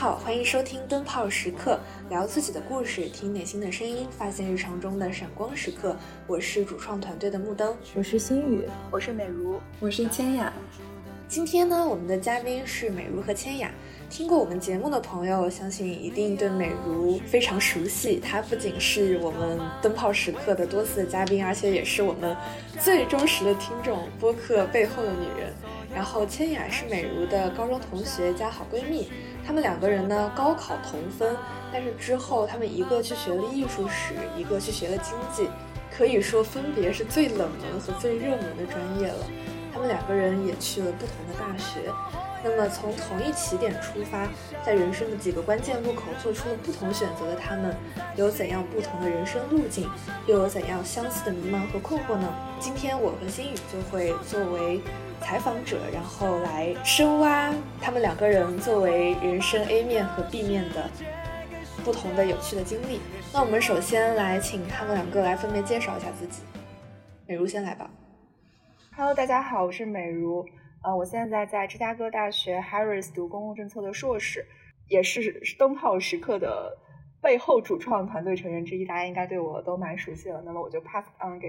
你好，欢迎收听灯泡时刻，聊自己的故事，听内心的声音，发现日常中的闪光时刻。我是主创团队的木灯，我是心雨，我是美如，我是千雅。今天呢，我们的嘉宾是美如和千雅。听过我们节目的朋友，相信一定对美如非常熟悉。她不仅是我们灯泡时刻的多次的嘉宾，而且也是我们最忠实的听众。播客背后的女人。然后千雅是美如的高中同学加好闺蜜。他们两个人呢，高考同分，但是之后他们一个去学了艺术史，一个去学了经济，可以说分别是最冷门和最热门的专业了。他们两个人也去了不同的大学，那么从同一起点出发，在人生的几个关键路口做出了不同选择的他们，有怎样不同的人生路径，又有怎样相似的迷茫和困惑呢？今天我和心雨就会作为。采访者，然后来深挖他们两个人作为人生 A 面和 B 面的不同的有趣的经历。那我们首先来请他们两个来分别介绍一下自己。美如先来吧。Hello，大家好，我是美如。呃，我现在在芝加哥大学 Harris 读公共政策的硕士，也是灯泡时刻的背后主创团队成员之一。大家应该对我都蛮熟悉了。那么我就 pass on 给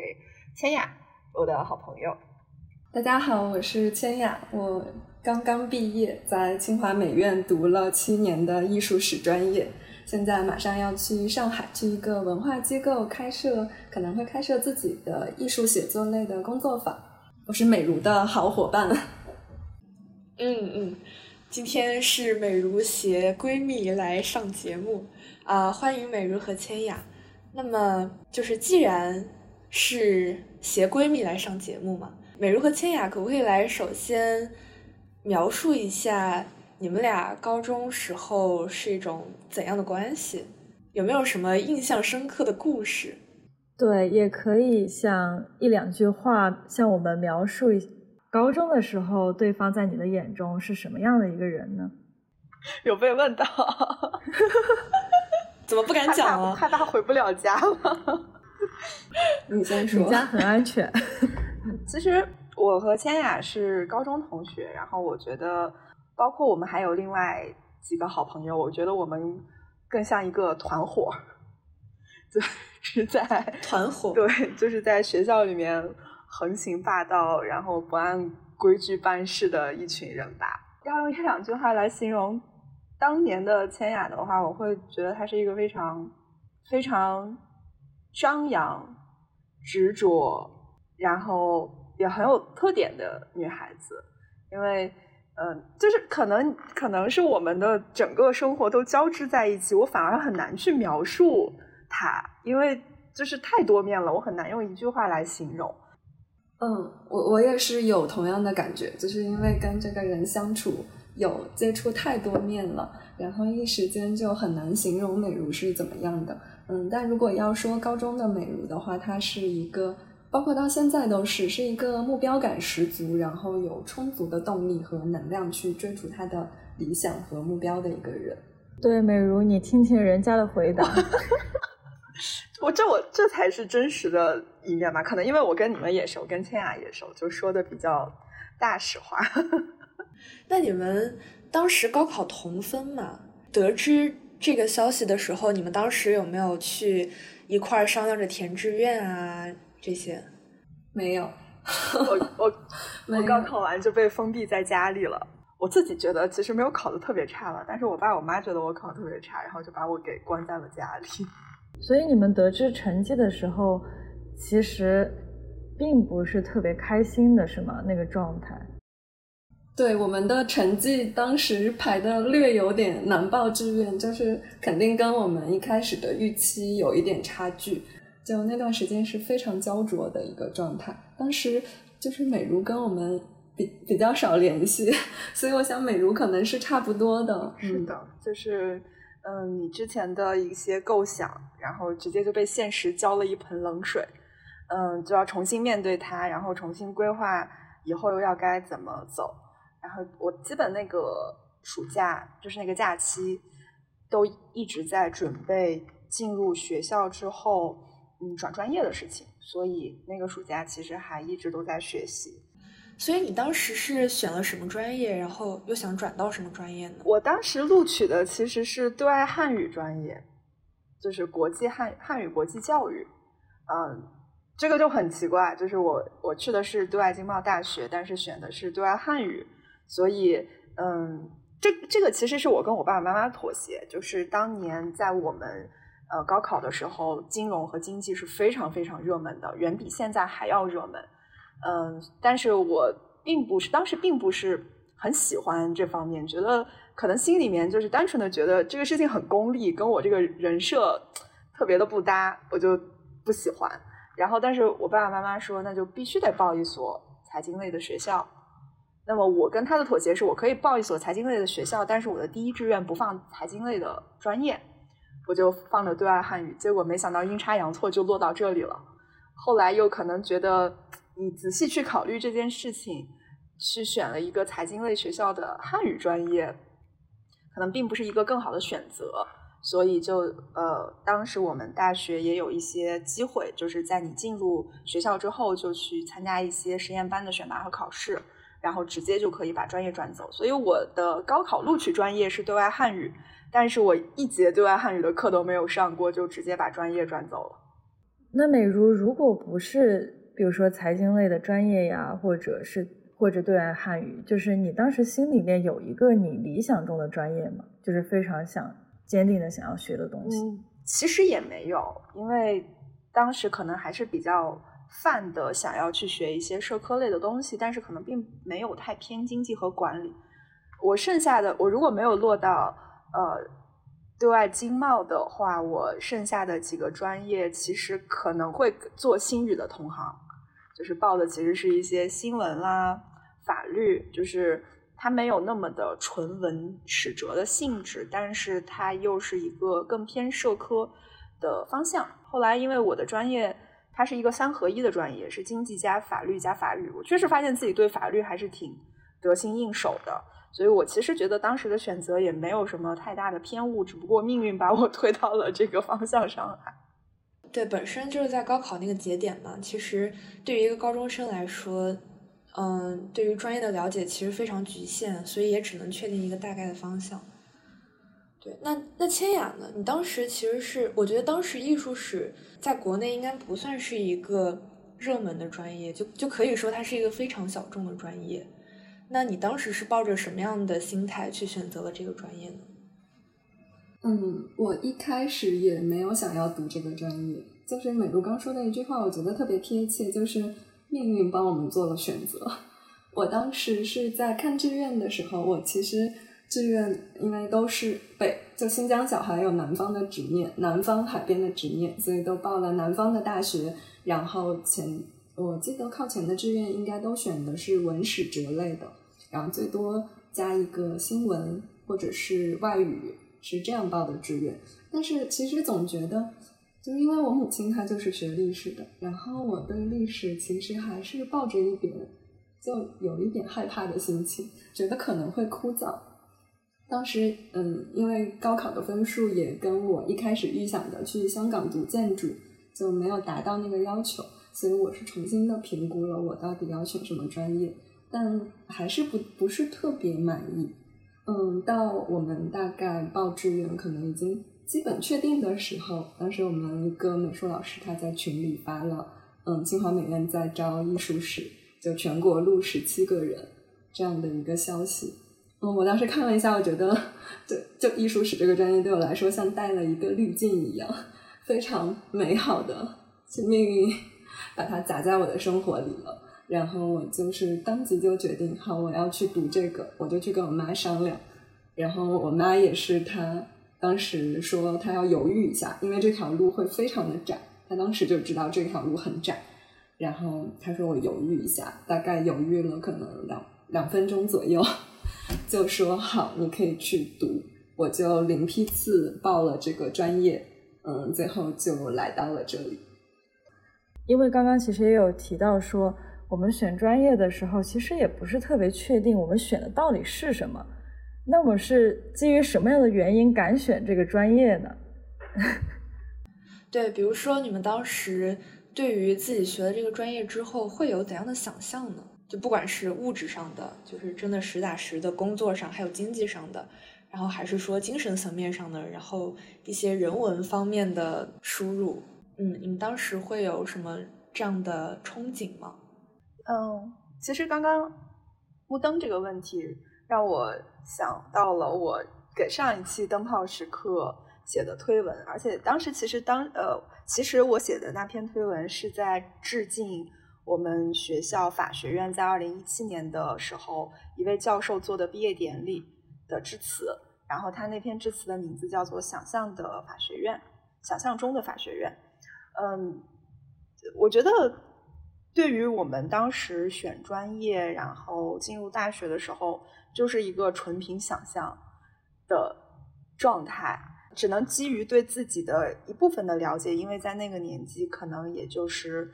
千雅，我的好朋友。大家好，我是千雅，我刚刚毕业，在清华美院读了七年的艺术史专业，现在马上要去上海，去一个文化机构开设，可能会开设自己的艺术写作类的工作坊。我是美如的好伙伴。嗯嗯，今天是美如携闺蜜来上节目啊，欢迎美如和千雅。那么就是既然是携闺蜜来上节目嘛。美如和千雅，可不可以来首先描述一下你们俩高中时候是一种怎样的关系？有没有什么印象深刻的故事？对，也可以像一两句话向我们描述一高中的时候对方在你的眼中是什么样的一个人呢？有被问到，怎么不敢讲了？害怕回不了家了。你先说，你家很安全。其实我和千雅是高中同学，然后我觉得，包括我们还有另外几个好朋友，我觉得我们更像一个团伙，就是 在团伙，对，就是在学校里面横行霸道，然后不按规矩办事的一群人吧。要用一两句话来形容当年的千雅的话，我会觉得她是一个非常非常张扬、执着。然后也很有特点的女孩子，因为，嗯，就是可能可能是我们的整个生活都交织在一起，我反而很难去描述她，因为就是太多面了，我很难用一句话来形容。嗯，我我也是有同样的感觉，就是因为跟这个人相处有接触太多面了，然后一时间就很难形容美如是怎么样的。嗯，但如果要说高中的美如的话，她是一个。包括到现在都是是一个目标感十足，然后有充足的动力和能量去追逐他的理想和目标的一个人。对，美如，你听听人家的回答。我这我这才是真实的一面吧？可能因为我跟你们也熟，跟千雅也熟，就说的比较大实话。那你们当时高考同分嘛？得知这个消息的时候，你们当时有没有去一块儿商量着填志愿啊？这些没有，我我我高考完就被封闭在家里了。我自己觉得其实没有考的特别差了，但是我爸我妈觉得我考的特别差，然后就把我给关在了家里。所以你们得知成绩的时候，其实并不是特别开心的，是吗？那个状态？对，我们的成绩当时排的略有点难报志愿，就是肯定跟我们一开始的预期有一点差距。就那段时间是非常焦灼的一个状态，当时就是美如跟我们比比较少联系，所以我想美如可能是差不多的。是的，就是嗯，你之前的一些构想，然后直接就被现实浇了一盆冷水，嗯，就要重新面对它，然后重新规划以后又要该怎么走。然后我基本那个暑假就是那个假期，都一直在准备进入学校之后。嗯，转专业的事情，所以那个暑假其实还一直都在学习。所以你当时是选了什么专业，然后又想转到什么专业呢？我当时录取的其实是对外汉语专业，就是国际汉汉语国际教育。嗯，这个就很奇怪，就是我我去的是对外经贸大学，但是选的是对外汉语，所以嗯，这这个其实是我跟我爸爸妈妈妥协，就是当年在我们呃高考的时候，金融和经济是非常非常热门的，远比现在还要热门。嗯，但是我并不是当时并不是很喜欢这方面，觉得可能心里面就是单纯的觉得这个事情很功利，跟我这个人设特别的不搭，我就不喜欢。然后，但是我爸爸妈妈说，那就必须得报一所财经类的学校。那么我跟他的妥协是我可以报一所财经类的学校，但是我的第一志愿不放财经类的专业，我就放了对外汉语。结果没想到阴差阳错就落到这里了。后来又可能觉得。你仔细去考虑这件事情，去选了一个财经类学校的汉语专业，可能并不是一个更好的选择。所以就呃，当时我们大学也有一些机会，就是在你进入学校之后，就去参加一些实验班的选拔和考试，然后直接就可以把专业转走。所以我的高考录取专业是对外汉语，但是我一节对外汉语的课都没有上过，就直接把专业转走了。那美如如果不是。比如说财经类的专业呀，或者是或者对外汉语，就是你当时心里面有一个你理想中的专业吗？就是非常想坚定的想要学的东西。嗯，其实也没有，因为当时可能还是比较泛的想要去学一些社科类的东西，但是可能并没有太偏经济和管理。我剩下的，我如果没有落到呃对外经贸的话，我剩下的几个专业其实可能会做新语的同行。就是报的其实是一些新闻啦、法律，就是它没有那么的纯文史哲的性质，但是它又是一个更偏社科的方向。后来因为我的专业它是一个三合一的专业，是经济加法律加法语，我确实发现自己对法律还是挺得心应手的，所以我其实觉得当时的选择也没有什么太大的偏误，只不过命运把我 推到了这个方向上来。对，本身就是在高考那个节点嘛。其实对于一个高中生来说，嗯，对于专业的了解其实非常局限，所以也只能确定一个大概的方向。对，那那千雅呢？你当时其实是，我觉得当时艺术史在国内应该不算是一个热门的专业，就就可以说它是一个非常小众的专业。那你当时是抱着什么样的心态去选择了这个专业呢？嗯，我一开始也没有想要读这个专业，就是美如刚说的一句话，我觉得特别贴切，就是命运帮我们做了选择。我当时是在看志愿的时候，我其实志愿因为都是北，就新疆小孩有南方的执念，南方海边的执念，所以都报了南方的大学。然后前我记得靠前的志愿应该都选的是文史哲类的，然后最多加一个新闻或者是外语。是这样报的志愿，但是其实总觉得，就因为我母亲她就是学历史的，然后我对历史其实还是抱着一点，就有一点害怕的心情，觉得可能会枯燥。当时，嗯，因为高考的分数也跟我一开始预想的去香港读建筑就没有达到那个要求，所以我是重新的评估了我到底要选什么专业，但还是不不是特别满意。嗯，到我们大概报志愿可能已经基本确定的时候，当时我们一个美术老师他在群里发了，嗯，清华美院在招艺术史，就全国录十七个人这样的一个消息。嗯，我当时看了一下，我觉得，就就艺术史这个专业对我来说像带了一个滤镜一样，非常美好的，命运把它砸在我的生活里了。然后我就是当即就决定，好，我要去读这个，我就去跟我妈商量。然后我妈也是，她当时说她要犹豫一下，因为这条路会非常的窄，她当时就知道这条路很窄。然后她说我犹豫一下，大概犹豫了可能两两分钟左右，就说好，你可以去读。我就零批次报了这个专业，嗯，最后就来到了这里。因为刚刚其实也有提到说。我们选专业的时候，其实也不是特别确定我们选的到底是什么。那我是基于什么样的原因敢选这个专业呢？对，比如说你们当时对于自己学了这个专业之后，会有怎样的想象呢？就不管是物质上的，就是真的实打实的工作上，还有经济上的，然后还是说精神层面上的，然后一些人文方面的输入。嗯，你们当时会有什么这样的憧憬吗？嗯，其实刚刚木灯这个问题让我想到了我给上一期灯泡时刻写的推文，而且当时其实当呃，其实我写的那篇推文是在致敬。我们学校法学院在二零一七年的时候，一位教授做的毕业典礼的致辞，然后他那篇致辞的名字叫做《想象的法学院》，想象中的法学院。嗯，我觉得对于我们当时选专业，然后进入大学的时候，就是一个纯凭想象的状态，只能基于对自己的一部分的了解，因为在那个年纪，可能也就是。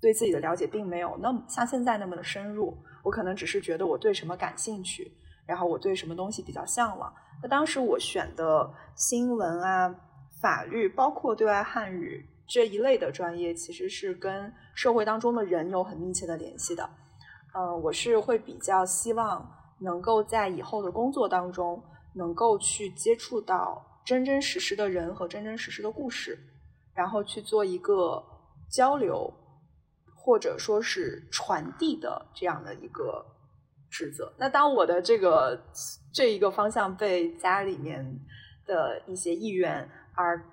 对自己的了解并没有那么像现在那么的深入，我可能只是觉得我对什么感兴趣，然后我对什么东西比较向往。那当时我选的新闻啊、法律，包括对外汉语这一类的专业，其实是跟社会当中的人有很密切的联系的。嗯，我是会比较希望能够在以后的工作当中，能够去接触到真真实实的人和真真实实的故事，然后去做一个交流。或者说是传递的这样的一个职责。那当我的这个这一个方向被家里面的一些意愿而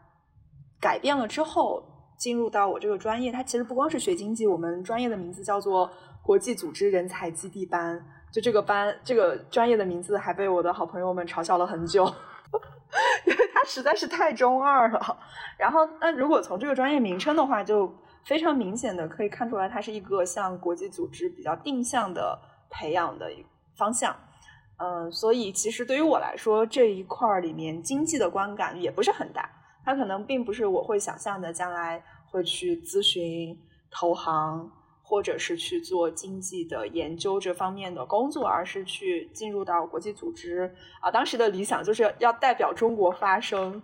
改变了之后，进入到我这个专业，它其实不光是学经济，我们专业的名字叫做国际组织人才基地班。就这个班，这个专业的名字还被我的好朋友们嘲笑了很久，因为它实在是太中二了。然后，那如果从这个专业名称的话，就非常明显的可以看出来，它是一个向国际组织比较定向的培养的一方向。嗯，所以其实对于我来说，这一块儿里面经济的观感也不是很大。它可能并不是我会想象的，将来会去咨询、投行，或者是去做经济的研究这方面的工作，而是去进入到国际组织啊。当时的理想就是要代表中国发声，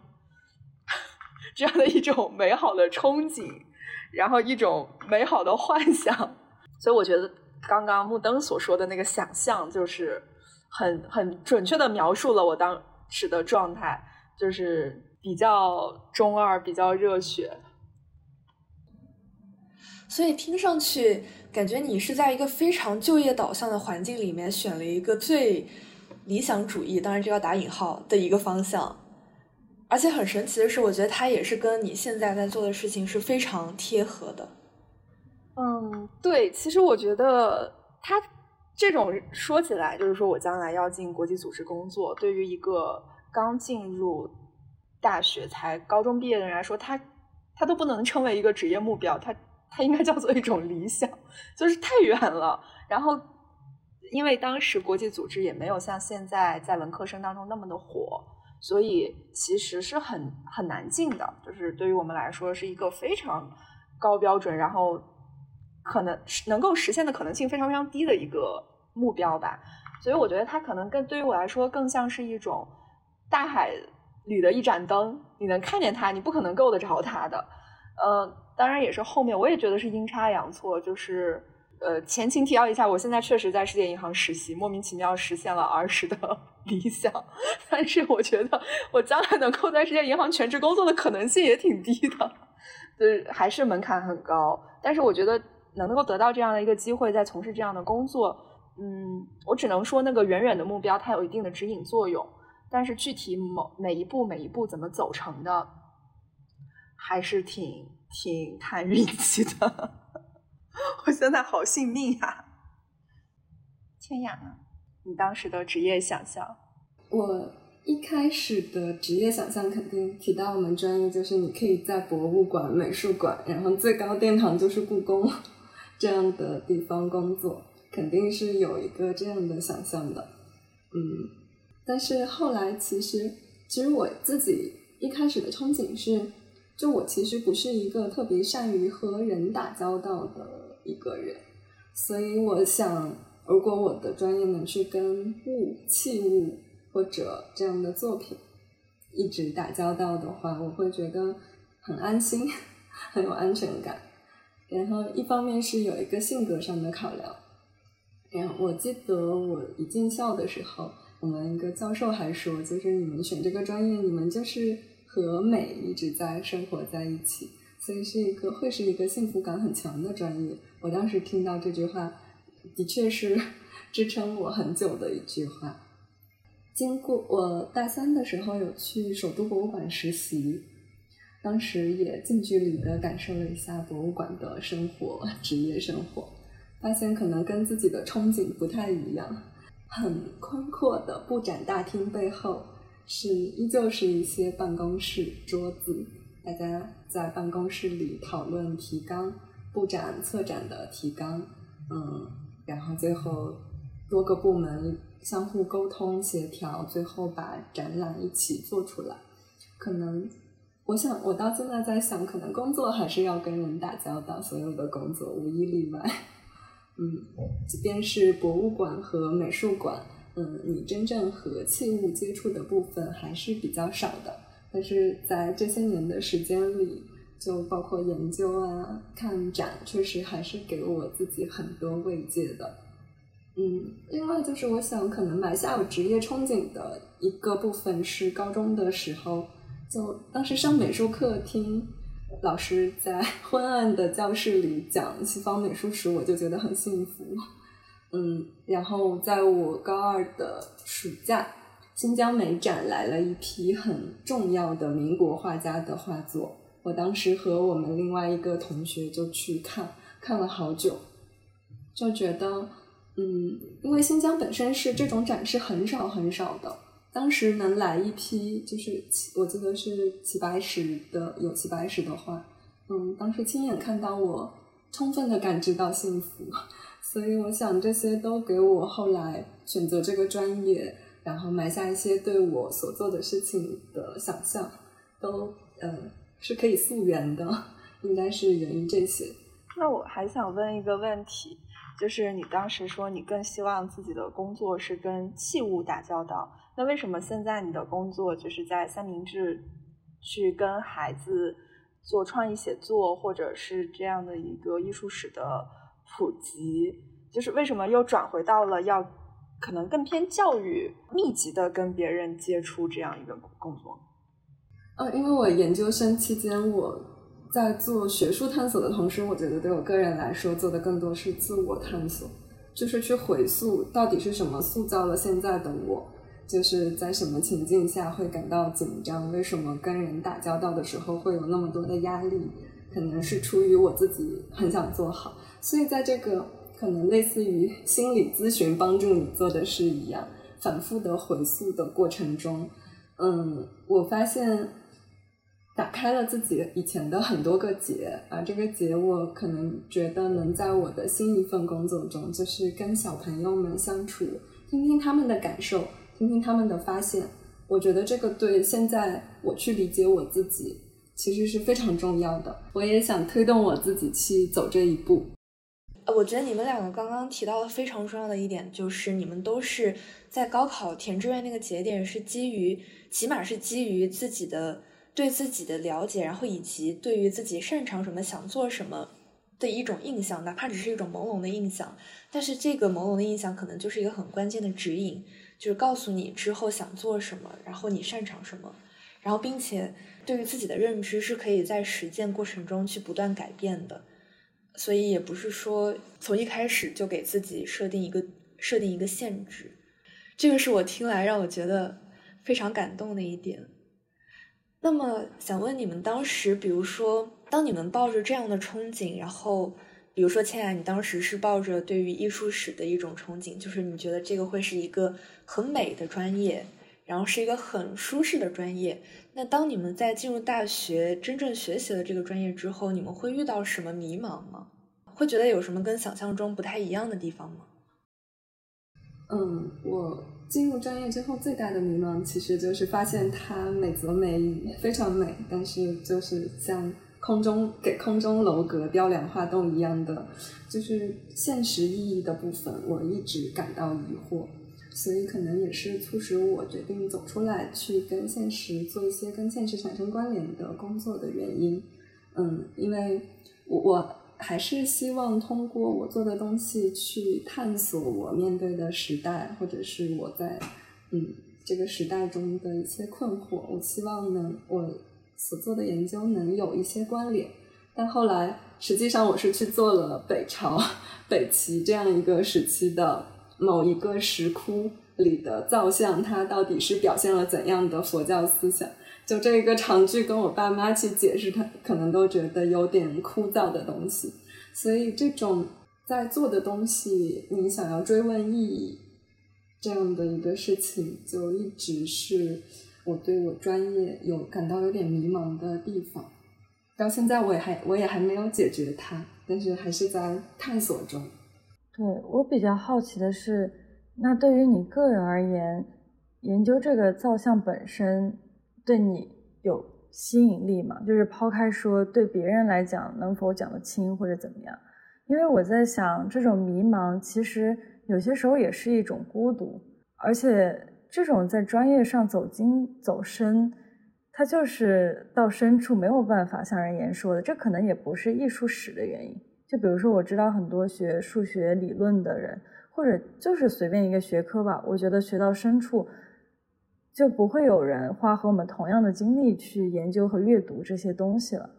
这样的一种美好的憧憬。然后一种美好的幻想，所以我觉得刚刚木灯所说的那个想象，就是很很准确的描述了我当时的状态，就是比较中二，比较热血。所以听上去感觉你是在一个非常就业导向的环境里面选了一个最理想主义，当然这要打引号的一个方向。而且很神奇的是，我觉得它也是跟你现在在做的事情是非常贴合的。嗯，对，其实我觉得他这种说起来，就是说我将来要进国际组织工作，对于一个刚进入大学才高中毕业的人来说，他他都不能称为一个职业目标，他他应该叫做一种理想，就是太远了。然后，因为当时国际组织也没有像现在在文科生当中那么的火。所以其实是很很难进的，就是对于我们来说是一个非常高标准，然后可能能够实现的可能性非常非常低的一个目标吧。所以我觉得它可能更对于我来说更像是一种大海里的一盏灯，你能看见它，你不可能够得着它的。呃，当然也是后面我也觉得是阴差阳错，就是呃前情提要一下，我现在确实在世界银行实习，莫名其妙实现了儿时的。理想，但是我觉得我将来能够在世界银行全职工作的可能性也挺低的，就是还是门槛很高。但是我觉得能够得到这样的一个机会，在从事这样的工作，嗯，我只能说那个远远的目标它有一定的指引作用，但是具体某每一步每一步怎么走成的，还是挺挺看运气的。我现在好幸运呀，千雅呢？你当时的职业想象？我一开始的职业想象肯定提到我们专业，就是你可以在博物馆、美术馆，然后最高殿堂就是故宫这样的地方工作，肯定是有一个这样的想象的。嗯，但是后来其实，其实我自己一开始的憧憬是，就我其实不是一个特别善于和人打交道的一个人，所以我想。如果我的专业能是跟物、器物或者这样的作品一直打交道的话，我会觉得很安心，很有安全感。然后一方面是有一个性格上的考量，然后我记得我一进校的时候，我们一个教授还说，就是你们选这个专业，你们就是和美一直在生活在一起，所以是一个会是一个幸福感很强的专业。我当时听到这句话，的确是支撑我很久的一句话。经过我大三的时候有去首都博物馆实习，当时也近距离的感受了一下博物馆的生活、职业生活。发现可能跟自己的憧憬不太一样，很宽阔的布展大厅背后是依旧是一些办公室桌子，大家在办公室里讨论提纲、布展、策展的提纲，嗯，然后最后多个部门相互沟通协调，最后把展览一起做出来。可能我想，我到现在在想，可能工作还是要跟人打交道，所有的工作无一例外。嗯，即便是博物馆和美术馆，嗯，你真正和器物接触的部分还是比较少的。但是在这些年的时间里，就包括研究啊、看展，确实还是给我自己很多慰藉的。嗯，另外就是我想，可能埋下我职业憧憬的一个部分是高中的时候，就当时上美术课听。老师在 昏暗的教室里讲西方美术史，我就觉得很幸福。嗯，然后在我高二的暑假，新疆美展来了一批很重要的民国画家的画作，我当时和我们另外一个同学就去看，看了好久，就觉得，嗯，因为新疆本身是这种展是很少很少的。当时能来一批，就是七，我记得是齐白石的，有齐白石的画。嗯，当时亲眼看到，我充分的感知到幸福，所以我想这些都给我后来选择这个专业，然后埋下一些对我所做的事情的想象，都嗯是可以溯源的，应该是源于这些。那我还想问一个问题，就是你当时说你更希望自己的工作是跟器物打交道。那为什么现在你的工作就是在三明治去跟孩子做创意写作，或者是这样的一个艺术史的普及？就是为什么又转回到了要可能更偏教育、密集的跟别人接触这样一个工作？呃，因为我研究生期间我在做学术探索的同时，我觉得对我个人来说做的更多是自我探索，就是去回溯到底是什么塑造了现在的我。就是在什么情境下会感到紧张？为什么跟人打交道的时候会有那么多的压力？可能是出于我自己很想做好，所以在这个可能类似于心理咨询帮助你做的事一样，反复的回溯的过程中，嗯，我发现打开了自己以前的很多个结，而这个结我可能觉得能在我的新一份工作中，就是跟小朋友们相处，听听他们的感受。听听他们的发现，我觉得这个对现在我去理解我自己其实是非常重要的。我也想推动我自己去走这一步。呃，我觉得你们两个刚刚提到的非常重要的一点，就是你们都是在高考填志愿那个节点，是基于起码是基于自己的对自己的了解，然后以及对于自己擅长什么、想做什么的一种印象，哪怕只是一种朦胧的印象，但是这个朦胧的印象可能就是一个很关键的指引。就是告诉你之后想做什么，然后你擅长什么，然后并且对于自己的认知是可以在实践过程中去不断改变的，所以也不是说从一开始就给自己设定一个设定一个限制，这个是我听来让我觉得非常感动的一点。那么想问你们当时，比如说当你们抱着这样的憧憬，然后。比如说，倩雅，你当时是抱着对于艺术史的一种憧憬，就是你觉得这个会是一个很美的专业，然后是一个很舒适的专业。那当你们在进入大学真正学习了这个专业之后，你们会遇到什么迷茫吗？会觉得有什么跟想象中不太一样的地方吗？嗯，我进入专业之后最大的迷茫，其实就是发现它美则美，非常美，但是就是像。空中给空中楼阁雕梁画栋一样的，就是现实意义的部分，我一直感到疑惑，所以可能也是促使我决定走出来，去跟现实做一些跟现实产生关联的工作的原因。嗯，因为我我还是希望通过我做的东西去探索我面对的时代，或者是我在嗯这个时代中的一些困惑。我希望能我所做的研究能有一些关联。但后来实际上我是去做了北朝、北齐这样一个时期的某一个石窟里的造像，它到底是表现了怎样的佛教思想？就这一个长句，跟我爸妈去解释，他可能都觉得有点枯燥的东西。所以，这种在做的东西，你想要追问意义这样的一个事情，就一直是我对我专业有感到有点迷茫的地方。到现在，我也还我也还没有解决它，但是还是在探索中。对我比较好奇的是，那对于你个人而言，研究这个造像本身。对你有吸引力吗？就是抛开说对别人来讲能否讲得清或者怎么样，因为我在想，这种迷茫其实有些时候也是一种孤独，而且这种在专业上走精走深，它就是到深处没有办法向人言说的。这可能也不是艺术史的原因。就比如说，我知道很多学数学理论的人，或者就是随便一个学科吧，我觉得学到深处。就不会有人花和我们同样的精力去研究和阅读这些东西了，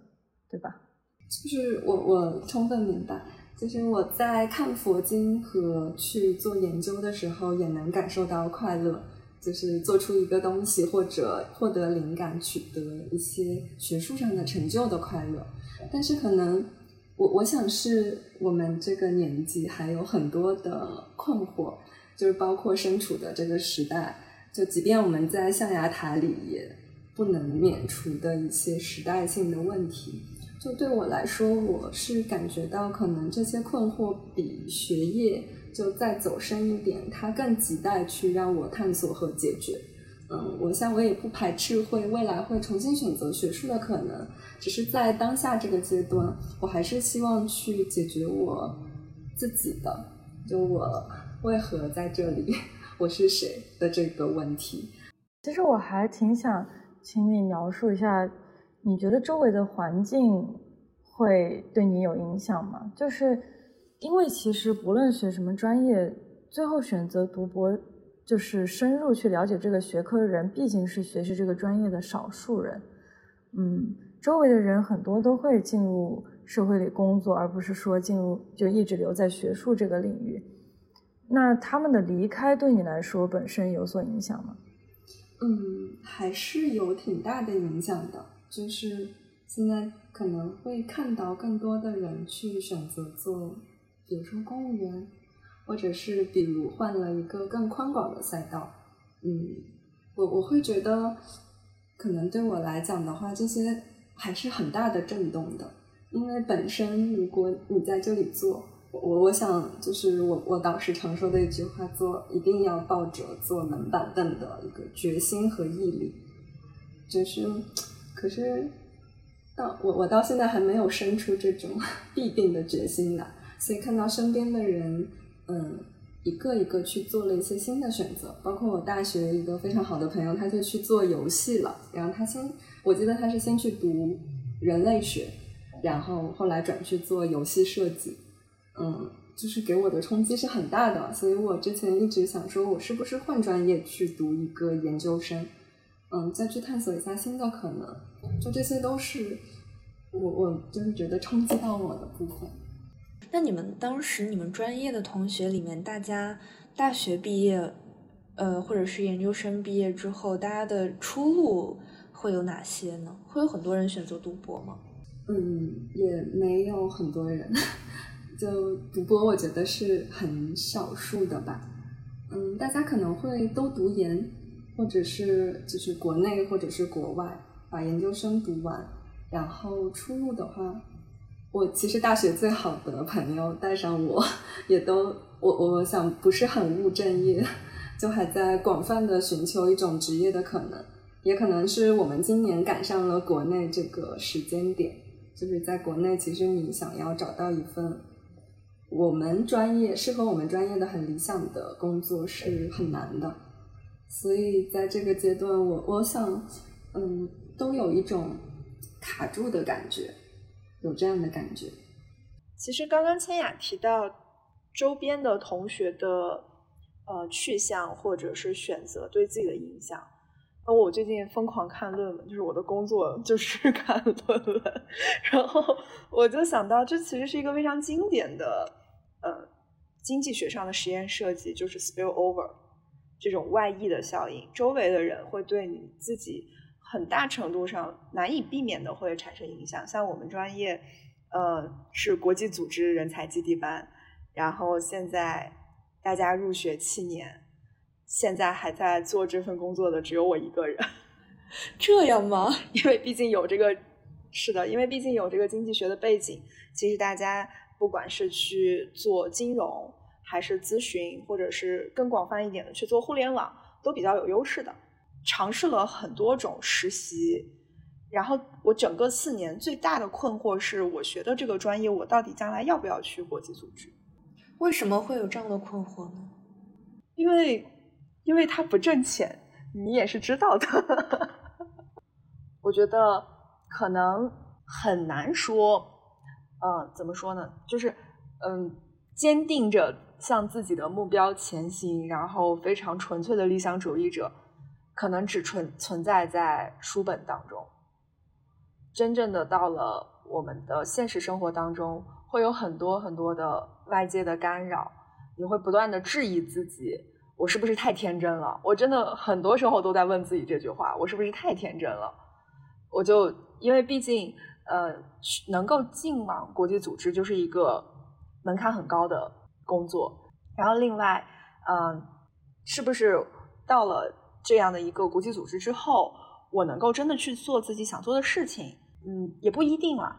对吧？就是我我充分明白，就是我在看佛经和去做研究的时候，也能感受到快乐，就是做出一个东西或者获得灵感、取得一些学术上的成就的快乐。但是可能我我想是我们这个年纪还有很多的困惑，就是包括身处的这个时代。就即便我们在象牙塔里，也不能免除的一些时代性的问题。就对我来说，我是感觉到可能这些困惑比学业就再走深一点，它更亟待去让我探索和解决。嗯，我想我也不排斥会未来会重新选择学术的可能，只是在当下这个阶段，我还是希望去解决我自己的，就我为何在这里。我是谁的这个问题，其实我还挺想请你描述一下，你觉得周围的环境会对你有影响吗？就是因为其实不论学什么专业，最后选择读博，就是深入去了解这个学科的人，毕竟是学习这个专业的少数人。嗯，周围的人很多都会进入社会里工作，而不是说进入就一直留在学术这个领域。那他们的离开对你来说本身有所影响吗？嗯，还是有挺大的影响的。就是现在可能会看到更多的人去选择做，比如说公务员，或者是比如换了一个更宽广的赛道。嗯，我我会觉得，可能对我来讲的话，这些还是很大的震动的。因为本身如果你在这里做。我我想就是我我导师常说的一句话，做一定要抱着坐冷板凳的一个决心和毅力，就是，可是到我我到现在还没有生出这种 必定的决心来，所以看到身边的人，嗯，一个一个去做了一些新的选择，包括我大学一个非常好的朋友，他就去做游戏了，然后他先我记得他是先去读人类学，然后后来转去做游戏设计。嗯，就是给我的冲击是很大的，所以我之前一直想说，我是不是换专业去读一个研究生，嗯，再去探索一下新的可能，就这些都是我我就是觉得冲击到我的部分。那你们当时你们专业的同学里面，大家大学毕业，呃，或者是研究生毕业之后，大家的出路会有哪些呢？会有很多人选择读博吗？嗯，也没有很多人。就读博，我觉得是很少数的吧。嗯，大家可能会都读研，或者是就是国内或者是国外把研究生读完，然后出路的话，我其实大学最好的朋友带上我也都我我想不是很务正业，就还在广泛的寻求一种职业的可能，也可能是我们今年赶上了国内这个时间点，就是在国内其实你想要找到一份。我们专业适合我们专业的很理想的工作是很难的，所以在这个阶段，我我想，嗯，都有一种卡住的感觉，有这样的感觉。其实刚刚千雅提到周边的同学的呃去向或者是选择对自己的影响，那我最近疯狂看论文，就是我的工作就是看论文，然后我就想到这其实是一个非常经典的呃经济学上的实验设计，就是 spill over 这种外溢的效应，周围的人会对你自己很大程度上难以避免的会产生影响，像我们专业。呃，是国际组织人才基地班，然后现在大家入学七年，现在还在做这份工作的只有我一个人，这样吗？因为毕竟有这个，是的，因为毕竟有这个经济学的背景，其实大家不管是去做金融，还是咨询，或者是更广泛一点的去做互联网，都比较有优势的。尝试了很多种实习。然后我整个四年最大的困惑是我学的这个专业，我到底将来要不要去国际组织？为什么会有这样的困惑呢？因为，因为它不挣钱，你也是知道的。我觉得可能很难说，嗯，怎么说呢？就是，嗯，坚定着向自己的目标前行，然后非常纯粹的理想主义者，可能只存存在在书本当中。真正的到了我们的现实生活当中，会有很多很多的外界的干扰，你会不断的质疑自己，我是不是太天真了？我真的很多时候都在问自己这句话，我是不是太天真了？我就因为毕竟，呃，能够进往国际组织就是一个门槛很高的工作，然后另外，嗯，是不是到了这样的一个国际组织之后？我能够真的去做自己想做的事情，嗯，也不一定了。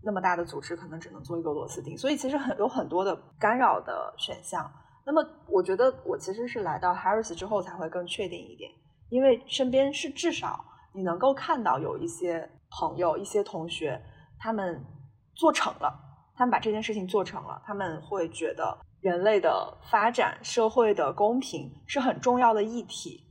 那么大的组织可能只能做一个螺丝钉，所以其实很有很多的干扰的选项。那么我觉得我其实是来到 Harris 之后才会更确定一点，因为身边是至少你能够看到有一些朋友、一些同学，他们做成了，他们把这件事情做成了，他们会觉得人类的发展、社会的公平是很重要的议题。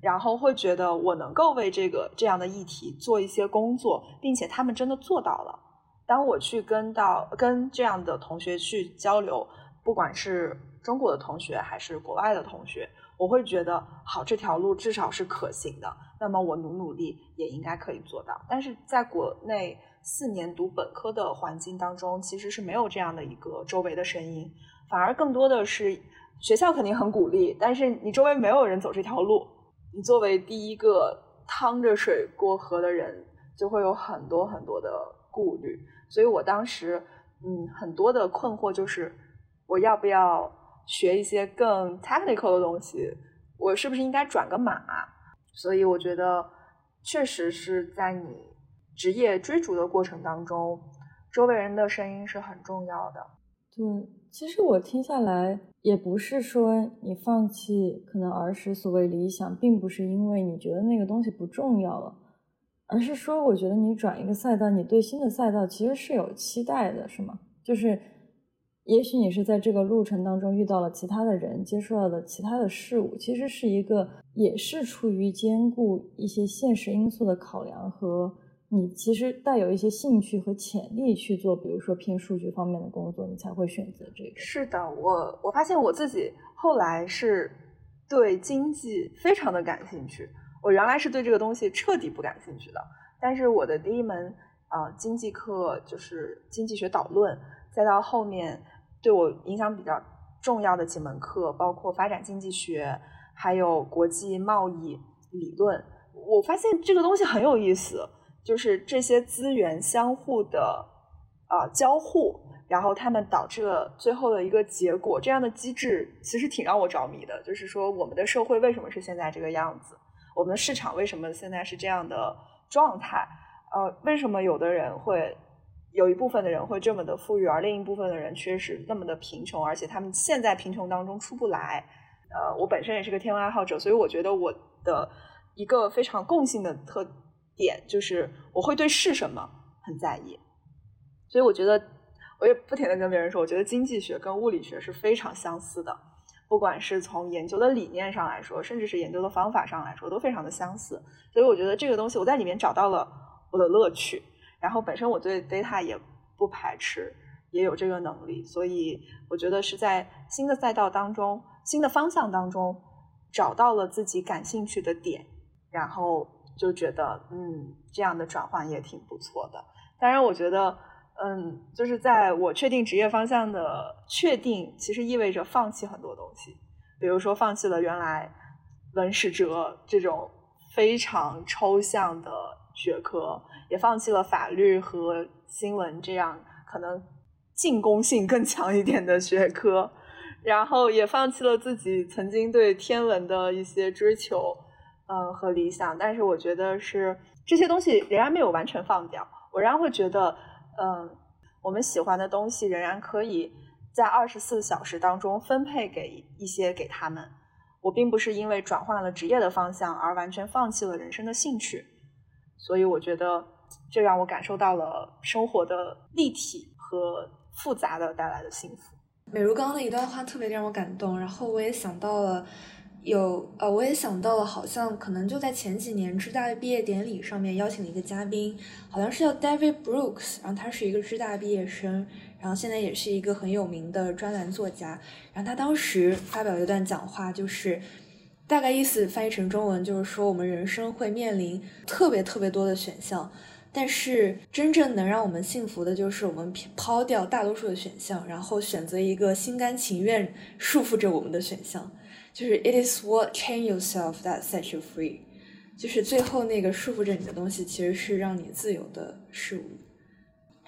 然后会觉得我能够为这个这样的议题做一些工作，并且他们真的做到了。当我去跟到跟这样的同学去交流，不管是中国的同学还是国外的同学，我会觉得好，这条路至少是可行的。那么我努努力也应该可以做到。但是在国内四年读本科的环境当中，其实是没有这样的一个周围的声音，反而更多的是学校肯定很鼓励，但是你周围没有人走这条路。你作为第一个趟着水过河的人，就会有很多很多的顾虑。所以我当时，嗯，很多的困惑就是，我要不要学一些更 technical 的东西？我是不是应该转个码？所以我觉得，确实是在你职业追逐的过程当中，周围人的声音是很重要的。对，其实我听下来，也不是说你放弃可能儿时所谓理想，并不是因为你觉得那个东西不重要了，而是说我觉得你转一个赛道，你对新的赛道其实是有期待的，是吗？就是，也许你是在这个路程当中遇到了其他的人，接触到了其他的事物，其实是一个，也是出于兼顾一些现实因素的考量和。你其实带有一些兴趣和潜力去做，比如说偏数据方面的工作，你才会选择这个。是的，我我发现我自己后来是对经济非常的感兴趣。我原来是对这个东西彻底不感兴趣的，但是我的第一门啊经济课就是经济学导论，再到后面对我影响比较重要的几门课，包括发展经济学，还有国际贸易理论，我发现这个东西很有意思。就是这些资源相互的啊交互，然后他们导致了最后的一个结果。这样的机制其实挺让我着迷的。就是说，我们的社会为什么是现在这个样子？我们的市场为什么现在是这样的状态？呃，为什么有的人会有一部分的人会这么的富裕，而另一部分的人却是那么的贫穷？而且他们现在贫穷当中出不来。呃，我本身也是个天文爱好者，所以我觉得我的一个非常共性的特。点就是我会对是什么很在意，所以我觉得我也不停的跟别人说，我觉得经济学跟物理学是非常相似的，不管是从研究的理念上来说，甚至是研究的方法上来说，都非常的相似。所以我觉得这个东西我在里面找到了我的乐趣，然后本身我对 data 也不排斥，也有这个能力，所以我觉得是在新的赛道当中、新的方向当中找到了自己感兴趣的点，然后就觉得嗯，这样的转换也挺不错的。当然，我觉得嗯，就是在我确定职业方向的确定，其实意味着放弃很多东西，比如说放弃了原来文史哲这种非常抽象的学科，也放弃了法律和新闻这样可能。进攻性更强一点的学科，然后也放弃了自己曾经对天文的一些追求，嗯和理想。但是我觉得是这些东西仍然没有完全放掉，我仍然会觉得，嗯，我们喜欢的东西仍然可以在二十四小时当中分配给一些给他们。我并不是因为转换了职业的方向而完全放弃了人生的兴趣，所以我觉得这让我感受到了生活的立体和。复杂的带来的幸福。美如刚刚的一段话特别让我感动，然后我也想到了，有呃，我也想到了，好像可能就在前几年知大的毕业典礼上面邀请了一个嘉宾，好像是叫 David Brooks，然后他是一个知大毕业生，然后现在也是一个很有名的专栏作家，然后他当时发表了一段讲话，就是大概意思翻译成中文就是说，我们人生会面临特别特别多的选项。但是真正能让我们幸福的，就是我们抛掉大多数的选项，然后选择一个心甘情愿束缚着我们的选项。就是 It is what chain yourself that sets you free。就是最后那个束缚着你的东西，其实是让你自由的事物。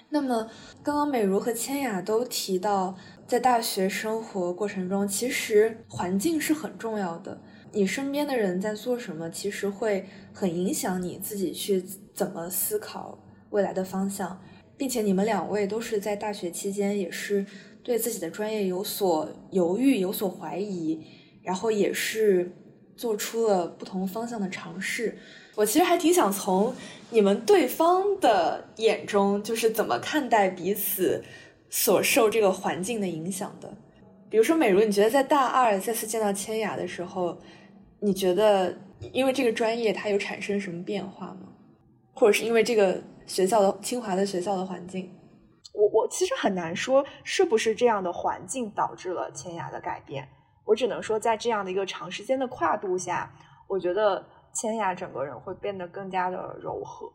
那么，刚刚美如和千雅都提到，在大学生活过程中，其实环境是很重要的。你身边的人在做什么，其实会很影响你自己去怎么思考未来的方向，并且你们两位都是在大学期间也是对自己的专业有所犹豫、有所怀疑，然后也是做出了不同方向的尝试。我其实还挺想从你们对方的眼中，就是怎么看待彼此所受这个环境的影响的。比如说，美如，你觉得在大二再次见到千雅的时候？你觉得，因为这个专业它有产生什么变化吗？或者是因为这个学校的清华的学校的环境？我我其实很难说是不是这样的环境导致了千雅的改变。我只能说，在这样的一个长时间的跨度下，我觉得千雅整个人会变得更加的柔和。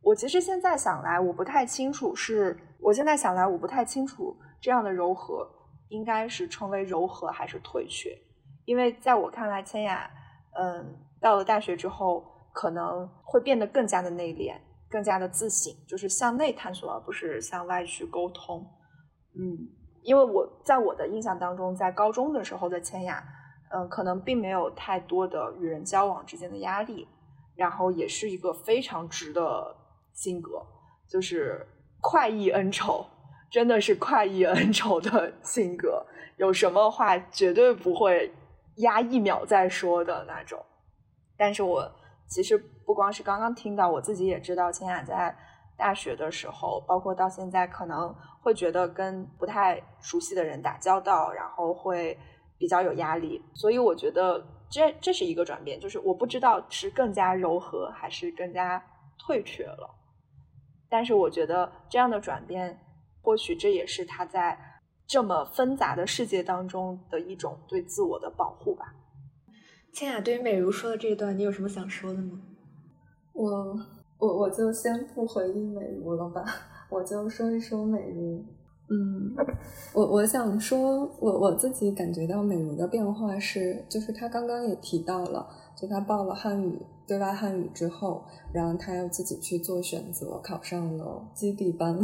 我其实现在想来，我不太清楚是，我现在想来，我不太清楚这样的柔和应该是称为柔和还是退却。因为在我看来，千雅，嗯，到了大学之后，可能会变得更加的内敛，更加的自省，就是向内探索，而不是向外去沟通。嗯，因为我在我的印象当中，在高中的时候的千雅，嗯，可能并没有太多的与人交往之间的压力，然后也是一个非常直的性格，就是快意恩仇，真的是快意恩仇的性格，有什么话绝对不会。压一秒再说的那种，但是我其实不光是刚刚听到，我自己也知道，千雅在大学的时候，包括到现在，可能会觉得跟不太熟悉的人打交道，然后会比较有压力。所以我觉得这这是一个转变，就是我不知道是更加柔和还是更加退却了。但是我觉得这样的转变，或许这也是他在。这么纷杂的世界当中的一种对自我的保护吧。千雅对于美如说的这一段，你有什么想说的吗？我我我就先不回应美如了吧，我就说一说美如。嗯，我我想说，我我自己感觉到美如的变化是，就是她刚刚也提到了，就她报了汉语对外汉语之后，然后她要自己去做选择，考上了基地班。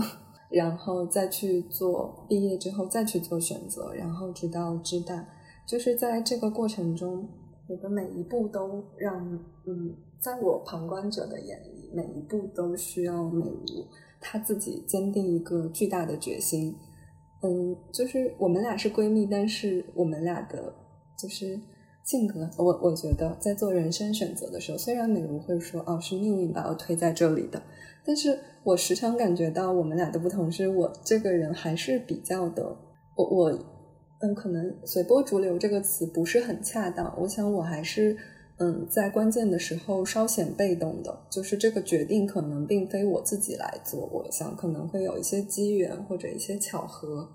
然后再去做毕业之后再去做选择，然后直到知大，就是在这个过程中，我的每一步都让嗯，在我旁观者的眼里，每一步都需要美如她自己坚定一个巨大的决心。嗯，就是我们俩是闺蜜，但是我们俩的就是性格，我我觉得在做人生选择的时候，虽然美如会说哦是命运把我推在这里的。但是我时常感觉到我们俩的不同，是我这个人还是比较的，我我嗯，可能随波逐流这个词不是很恰当。我想我还是嗯，在关键的时候稍显被动的，就是这个决定可能并非我自己来做。我想可能会有一些机缘或者一些巧合，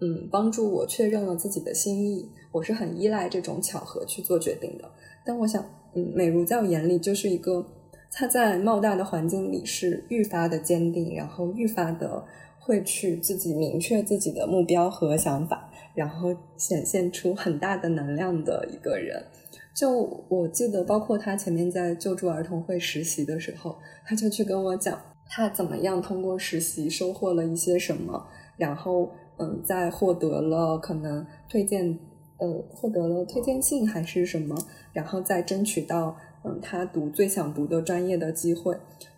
嗯，帮助我确认了自己的心意。我是很依赖这种巧合去做决定的。但我想，嗯，美如在我眼里就是一个，他在冒大的环境里是愈发的坚定，然后愈发的会去自己明确自己的目标和想法，然后显现出很大的能量的一个人。就我记得，包括他前面在救助儿童会实习的时候，他就去跟我讲他怎么样通过实习收获了一些什么，然后嗯，在获得了可能推荐呃获得了推荐信还是什么，然后再争取到嗯他读最想读的专业的机会，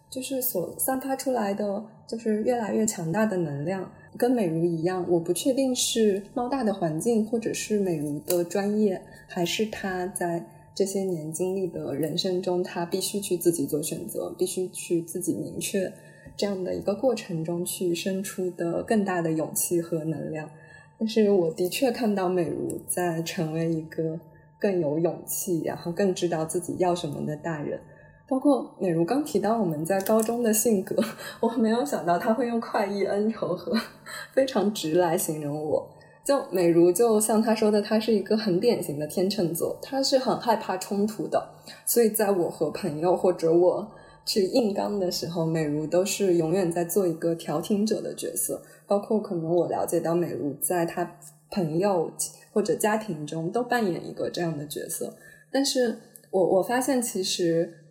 就是所散发出来的就是越来越强大的能量，跟美如一样，我不确定是猫大的环境或者是美如的专业。还是他在这些年经历的人生中，他必须去自己做选择，必须去自己明确这样的一个过程中去生出的更大的勇气和能量。但是我的确看到美如在成为一个更有勇气，然后更知道自己要什么的大人。包括美如刚提到我们在高中的性格，我没有想到他会用快意恩仇和非常直来形容我。就美如，就像他说的，他是一个很典型的天秤座，他是很害怕冲突的。所以，在我和朋友或者我去硬刚的时候，美如都是永远在做一个调停者的角色。包括可能我了解到，美如在他朋友或者家庭中都扮演一个这样的角色。但是我我发现，其实，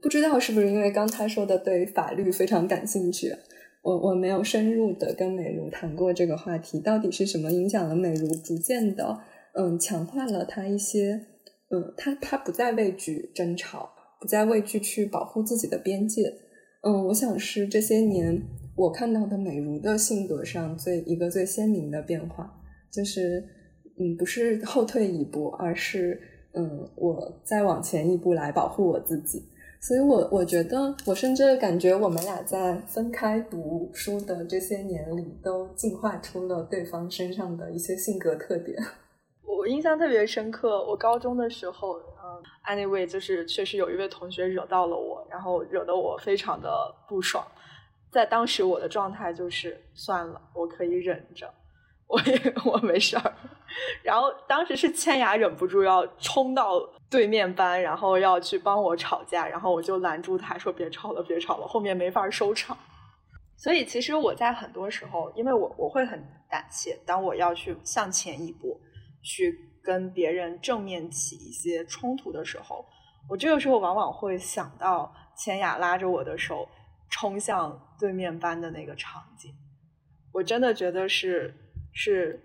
不知道是不是因为刚才说的对法律非常感兴趣。我我没有深入的跟美如谈过这个话题，到底是什么影响了美如，逐渐的，嗯，强化了她一些，嗯，她她不再畏惧争吵，不再畏惧去保护自己的边界，嗯，我想是这些年我看到的美如的性格上最一个最鲜明的变化，就是，嗯，不是后退一步，而是，嗯，我再往前一步来保护我自己。所以，我我觉得，我甚至感觉我们俩在分开读书的这些年里，都进化出了对方身上的一些性格特点。我印象特别深刻，我高中的时候，嗯，anyway，就是确实有一位同学惹到了我，然后惹得我非常的不爽。在当时，我的状态就是算了，我可以忍着。我也我没事儿，然后当时是千雅忍不住要冲到对面班，然后要去帮我吵架，然后我就拦住他说别吵了，别吵了，后面没法收场。所以其实我在很多时候，因为我我会很胆怯，当我要去向前一步，去跟别人正面起一些冲突的时候，我这个时候往往会想到千雅拉着我的手冲向对面班的那个场景，我真的觉得是。是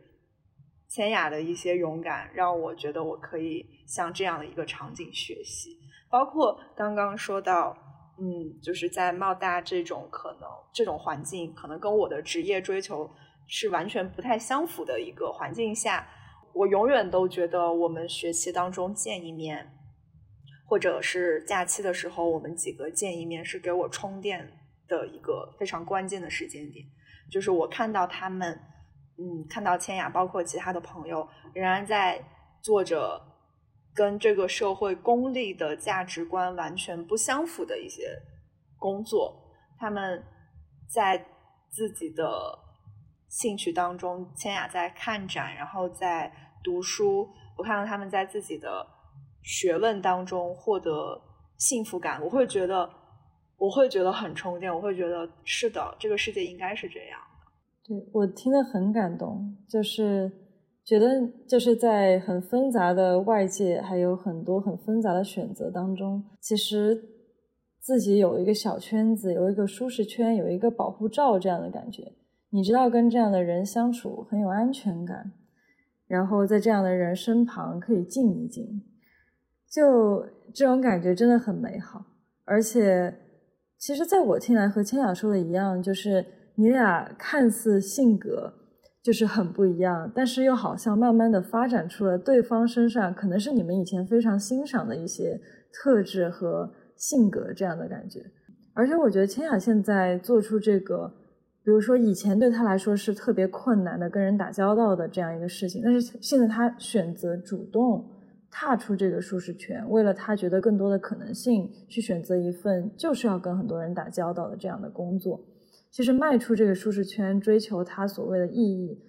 千雅的一些勇敢，让我觉得我可以向这样的一个场景学习。包括刚刚说到，嗯，就是在茂大这种可能这种环境，可能跟我的职业追求是完全不太相符的一个环境下，我永远都觉得我们学期当中见一面，或者是假期的时候我们几个见一面，是给我充电的一个非常关键的时间点。就是我看到他们。嗯，看到千雅，包括其他的朋友，仍然在做着跟这个社会功利的价值观完全不相符的一些工作。他们在自己的兴趣当中，千雅在看展，然后在读书。我看到他们在自己的学问当中获得幸福感，我会觉得，我会觉得很充电。我会觉得，是的，这个世界应该是这样。对我听得很感动，就是觉得就是在很纷杂的外界，还有很多很纷杂的选择当中，其实自己有一个小圈子，有一个舒适圈，有一个保护罩这样的感觉。你知道跟这样的人相处很有安全感，然后在这样的人身旁可以静一静，就这种感觉真的很美好。而且，其实在我听来和千雅说的一样，就是。你俩看似性格就是很不一样，但是又好像慢慢的发展出了对方身上可能是你们以前非常欣赏的一些特质和性格这样的感觉。而且我觉得千雅现在做出这个，比如说以前对他来说是特别困难的跟人打交道的这样一个事情，但是现在他选择主动踏出这个舒适圈，为了他觉得更多的可能性，去选择一份就是要跟很多人打交道的这样的工作。其实迈出这个舒适圈，追求他所谓的意义，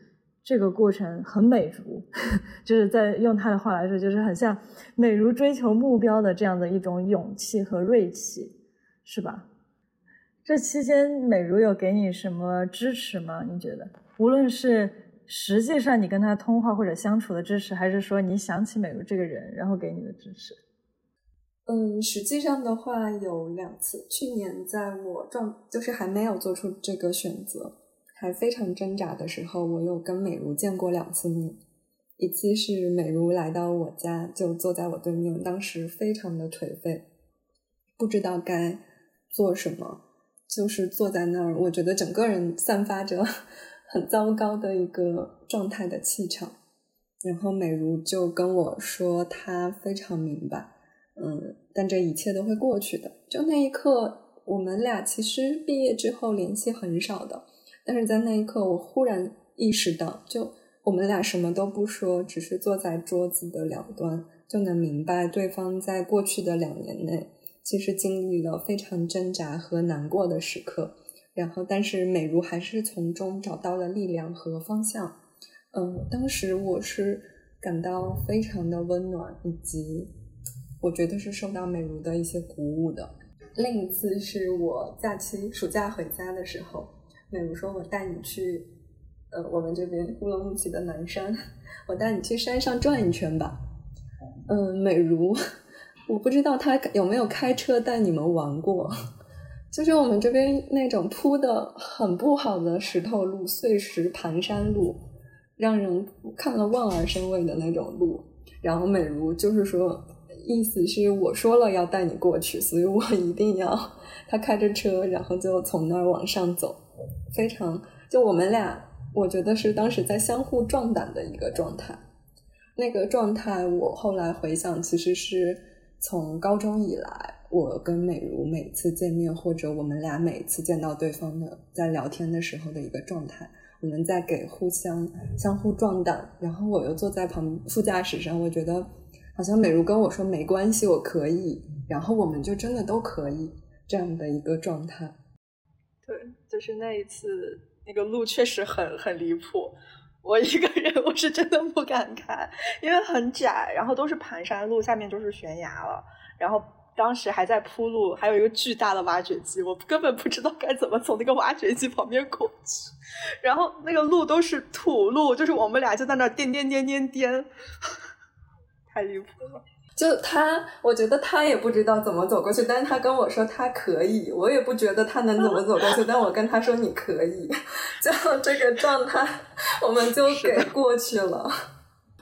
这个过程很美如，就是在用他的话来说，就是很像美如追求目标的这样的一种勇气和锐气，是吧？这期间，美如有给你什么支持吗？你觉得，无论是实际上你跟他通话或者相处的支持，还是说你想起美如这个人，然后给你的支持？嗯，实际上的话有两次。去年在我状就是还没有做出这个选择，还非常挣扎的时候，我有跟美如见过两次面。一次是美如来到我家，就坐在我对面，当时非常的颓废，不知道该做什么。就是坐在那儿，我觉得整个人散发着 很糟糕的一个状态的气场。然后美如就跟我说，她非常明白，嗯，但这一切都会过去的。就那一刻，我们俩其实毕业之后联系很少的，但是在那一刻，我忽然意识到，就我们俩什么都不说，只是坐在桌子的两端，就能明白对方在过去的两年内。其实经历了非常挣扎和难过的时刻，然后但是美如还是从中找到了力量和方向。嗯，当时我是感到非常的温暖，以及我觉得是受到美如的一些鼓舞的。另一次是我假期暑假回家的时候，美如说我带你去，呃，我们这边乌鲁木齐的南山，我带你去山上转一圈吧。嗯，美如。我不知道他有没有开车带你们玩过，就是我们这边那种铺的很不好的石头路、碎石盘山路，让人看了望而生畏的那种路。然后美如就是说，意思是我说了要带你过去，所以我一定要他开着车，然后就从那儿往上走，非常就我们俩，我觉得是当时在相互壮胆的一个状态。那个状态，我后来回想，其实是。从高中以来，我跟美如每次见面，或者我们俩每次见到对方的，在聊天的时候的一个状态，我们在给互相相互壮胆。然后我又坐在旁副驾驶上，我觉得好像美如跟我说没关系，我可以。然后我们就真的都可以这样的一个状态。对，就是那一次，那个路确实很很离谱。我一个人，我是真的不敢开，因为很窄，然后都是盘山路，下面就是悬崖了。然后当时还在铺路，还有一个巨大的挖掘机，我根本不知道该怎么从那个挖掘机旁边过去。然后那个路都是土路，就是我们俩就在那颠颠颠颠颠，太离谱了。就他，我觉得他也不知道怎么走过去，但是他跟我说他可以，我也不觉得他能怎么走过去，但我跟他说你可以，就这个状态，我们就给过去了。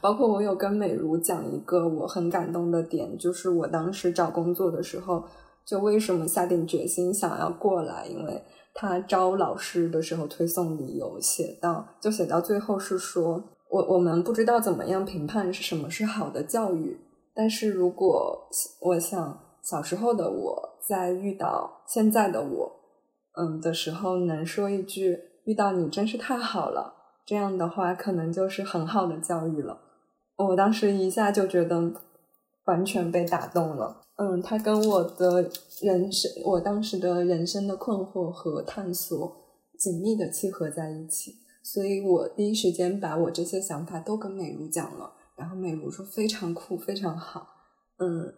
包括我有跟美如讲一个我很感动的点，就是我当时找工作的时候，就为什么下定决心想要过来，因为他招老师的时候推送理由写到，就写到最后是说我我们不知道怎么样评判是什么是好的教育。但是如果我想小时候的我在遇到现在的我，嗯的时候，能说一句“遇到你真是太好了”，这样的话，可能就是很好的教育了。我当时一下就觉得完全被打动了。嗯，他跟我的人生，我当时的人生的困惑和探索紧密的契合在一起，所以我第一时间把我这些想法都跟美如讲了。然后美如说非常酷，非常好，嗯，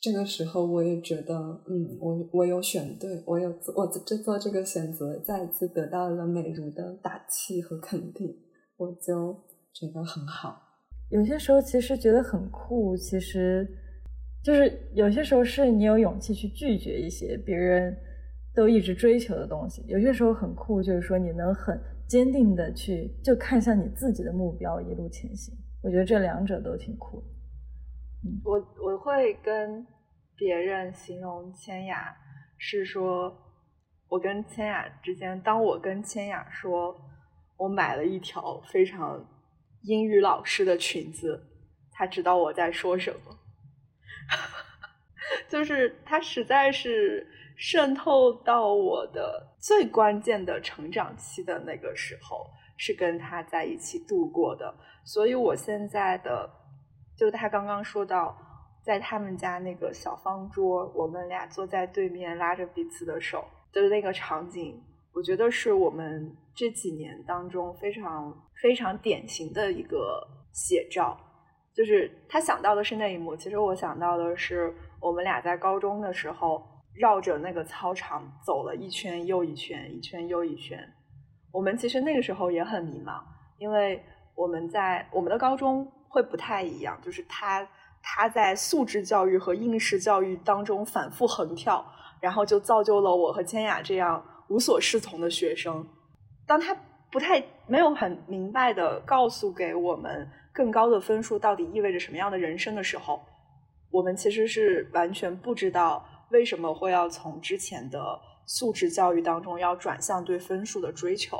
这个时候我也觉得，嗯，我我有选对，我有我这做这个选择，再一次得到了美如的打气和肯定，我就觉得很好。有些时候其实觉得很酷，其实就是有些时候是你有勇气去拒绝一些别人都一直追求的东西。有些时候很酷，就是说你能很坚定的去就看向你自己的目标，一路前行。我觉得这两者都挺酷。我我会跟别人形容千雅是说，我跟千雅之间，当我跟千雅说我买了一条非常英语老师的裙子，他知道我在说什么。就是他实在是渗透到我的最关键的成长期的那个时候，是跟他在一起度过的。所以，我现在的就他刚刚说到，在他们家那个小方桌，我们俩坐在对面，拉着彼此的手，就是那个场景，我觉得是我们这几年当中非常非常典型的一个写照。就是他想到的是那一幕，其实我想到的是我们俩在高中的时候绕着那个操场走了一圈又一圈，一圈又一圈。我们其实那个时候也很迷茫，因为我们在我们的高中会不太一样，就是他他在素质教育和应试教育当中反复横跳，然后就造就了我和千雅这样无所适从的学生。当他不太没有很明白的告诉给我们。更高的分数到底意味着什么样的人生的时候，我们其实是完全不知道为什么会要从之前的素质教育当中要转向对分数的追求，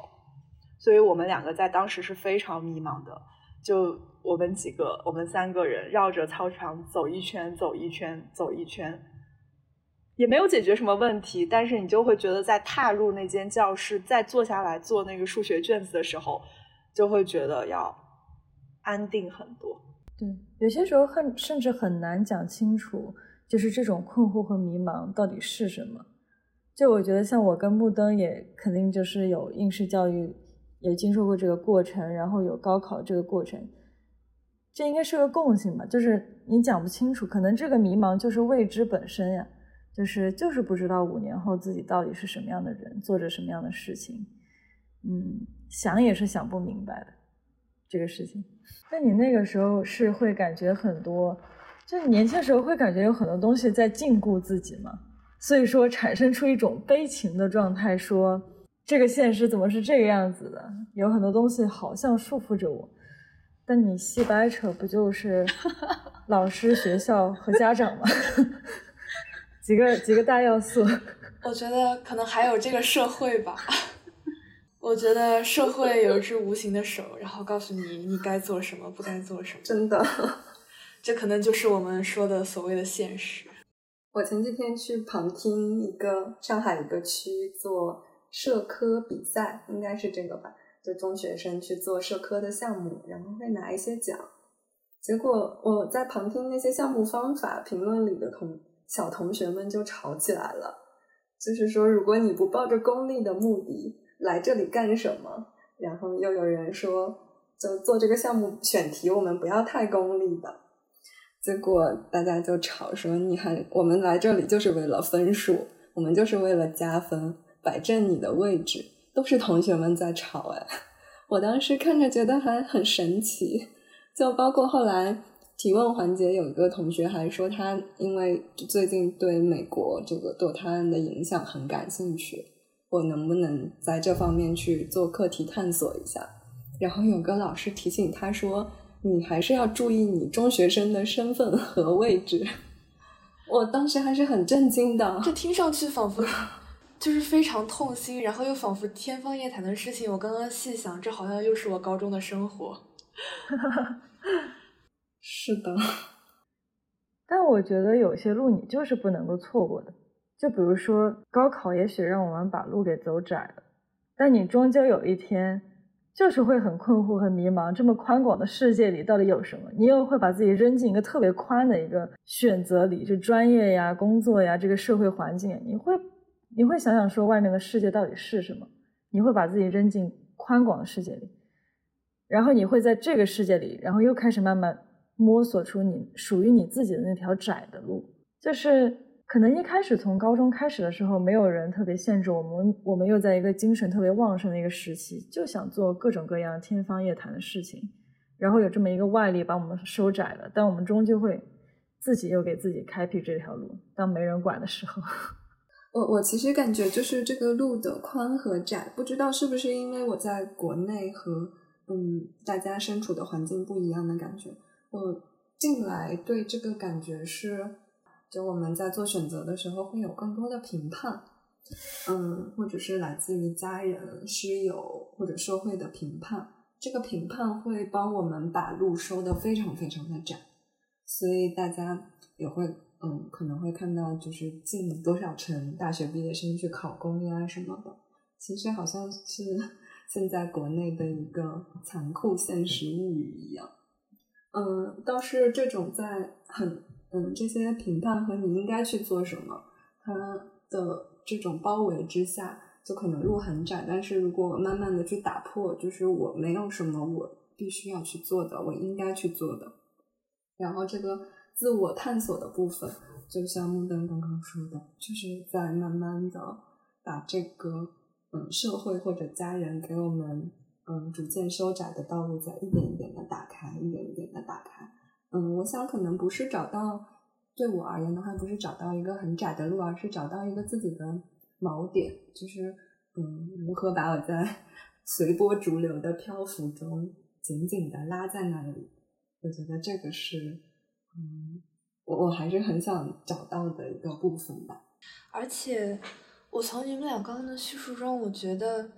所以我们两个在当时是非常迷茫的。就我们几个，我们三个人绕着操场走一圈，走一圈，走一圈，也没有解决什么问题。但是你就会觉得，在踏入那间教室，再坐下来做那个数学卷子的时候，就会觉得要。安定很多，对，有些时候很甚至很难讲清楚，就是这种困惑和迷茫到底是什么。就我觉得，像我跟木灯也肯定就是有应试教育，也经受过这个过程，然后有高考这个过程，这应该是个共性吧。就是你讲不清楚，可能这个迷茫就是未知本身呀，就是就是不知道五年后自己到底是什么样的人，做着什么样的事情，嗯，想也是想不明白的这个事情。那你那个时候是会感觉很多，就年轻时候会感觉有很多东西在禁锢自己嘛？所以说产生出一种悲情的状态，说这个现实怎么是这个样子的？有很多东西好像束缚着我。但你细掰扯，不就是 老师、学校和家长吗？几个几个大要素？我觉得可能还有这个社会吧。我觉得社会有一只无形的手，然后告诉你你该做什么，不该做什么。真的，这可能就是我们说的所谓的现实。我前几天去旁听一个上海一个区做社科比赛，应该是这个吧，就中学生去做社科的项目，然后会拿一些奖。结果我在旁听那些项目方法，评论里的同小同学们就吵起来了，就是说如果你不抱着功利的目的。来这里干什么？然后又有人说，就做这个项目选题，我们不要太功利的。结果大家就吵说，你还我们来这里就是为了分数，我们就是为了加分，摆正你的位置，都是同学们在吵哎。我当时看着觉得还很神奇，就包括后来提问环节，有一个同学还说他因为最近对美国这个堕胎案的影响很感兴趣。我能不能在这方面去做课题探索一下？然后有个老师提醒他说：“你还是要注意你中学生的身份和位置。”我当时还是很震惊的。这听上去仿佛就是非常痛心，然后又仿佛天方夜谭的事情。我刚刚细想，这好像又是我高中的生活。是的，但我觉得有些路你就是不能够错过的。就比如说高考，也许让我们把路给走窄了，但你终究有一天就是会很困惑、很迷茫。这么宽广的世界里到底有什么？你又会把自己扔进一个特别宽的一个选择里，就专业呀、工作呀、这个社会环境，你会你会想想说外面的世界到底是什么？你会把自己扔进宽广的世界里，然后你会在这个世界里，然后又开始慢慢摸索出你属于你自己的那条窄的路，就是。可能一开始从高中开始的时候，没有人特别限制我们，我们又在一个精神特别旺盛的一个时期，就想做各种各样天方夜谭的事情，然后有这么一个外力把我们收窄了，但我们终究会自己又给自己开辟这条路。当没人管的时候，我我其实感觉就是这个路的宽和窄，不知道是不是因为我在国内和嗯大家身处的环境不一样的感觉，我进来对这个感觉是。就我们在做选择的时候，会有更多的评判，嗯，或者是来自于家人、师友或者社会的评判。这个评判会帮我们把路收的非常非常的窄，所以大家也会，嗯，可能会看到就是进多少成大学毕业生去考公呀什么的。其实好像是 现在国内的一个残酷现实物语一样。嗯，倒是这种在很嗯这些评判和你应该去做什么，它的这种包围之下，就可能路很窄。但是如果我慢慢的去打破，就是我没有什么我必须要去做的，我应该去做的，然后这个自我探索的部分，就像木登刚刚说的，就是在慢慢的把这个嗯社会或者家人给我们。嗯，逐渐收窄的道路在一点一点的打开，一点一点的打开。嗯，我想可能不是找到，对我而言的话，不是找到一个很窄的路，而是找到一个自己的锚点，就是嗯，如何把我在 随波逐流的漂浮中紧紧的拉在那里。我觉得这个是，嗯，我我还是很想找到的一个部分吧。而且，我从你们俩刚刚的叙述中，我觉得。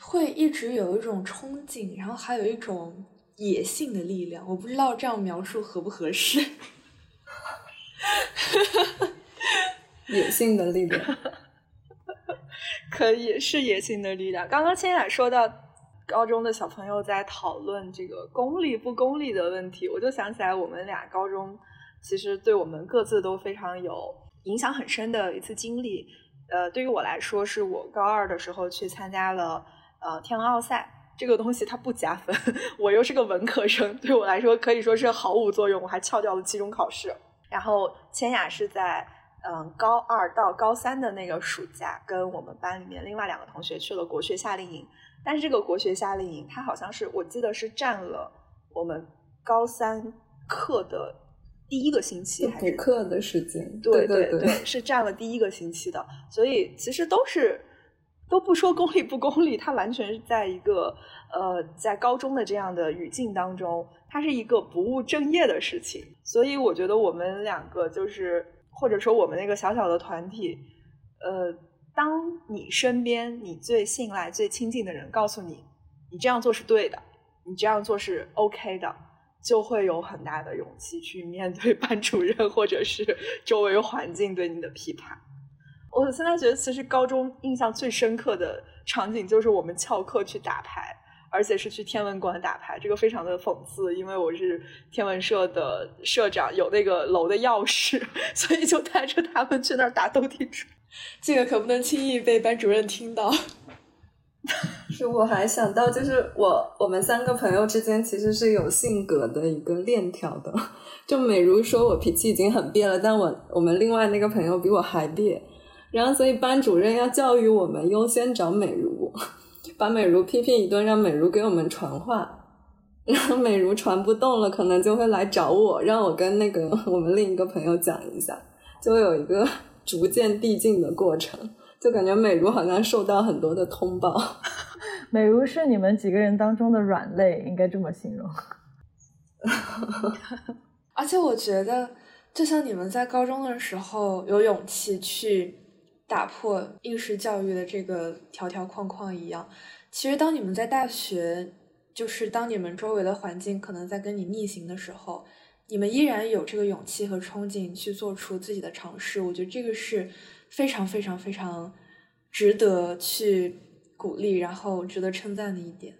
会一直有一种憧憬，然后还有一种野性的力量。我不知道这样描述合不合适。野性的力量，可以是野性的力量。刚刚千雅说到高中的小朋友在讨论这个功利不功利的问题，我就想起来我们俩高中其实对我们各自都非常有影响很深的一次经历。呃，对于我来说，是我高二的时候去参加了。呃，天文奥赛这个东西它不加分，我又是个文科生，对我来说可以说是毫无作用，我还翘掉了期中考试。然后千雅是在嗯高二到高三的那个暑假，跟我们班里面另外两个同学去了国学夏令营。但是这个国学夏令营，它好像是我记得是占了我们高三课的第一个星期，还是课的时间？对对对，是占了第一个星期的，所以其实都是。都不说功利不功利，它完全是在一个呃，在高中的这样的语境当中，它是一个不务正业的事情。所以我觉得我们两个就是，或者说我们那个小小的团体，呃，当你身边你最信赖、最亲近的人告诉你，你这样做是对的，你这样做是 OK 的，就会有很大的勇气去面对 班主任或者是周围环境对你的批判。我现在觉得，其实高中印象最深刻的场景就是我们翘课去打牌，而且是去天文馆打牌。这个非常的讽刺，因为我是天文社的社长，有那个楼的钥匙，所以就带着他们去那儿打斗地主。这个可不能轻易被班主任听到。是，我还想到，就是我我们三个朋友之间其实是有性格的一个链条的。就美如说我脾气已经很变了，但我我们另外那个朋友比我还憋。然后，所以班主任要教育我们优先找美如，把美如批评一顿，让美如给我们传话。然后美如传不动了，可能就会来找我，让我跟那个我们另一个朋友讲一下，就会有一个逐渐递进的过程。就感觉美如好像受到很多的通报。美如是你们几个人当中的软肋，应该这么形容。而且我觉得，就像你们在高中的时候有勇气去。打破应试教育的这个条条框框一样，其实当你们在大学，就是当你们周围的环境可能在跟你逆行的时候，你们依然有这个勇气和憧憬去做出自己的尝试。我觉得这个是非常非常非常值得去鼓励，然后值得称赞的一点。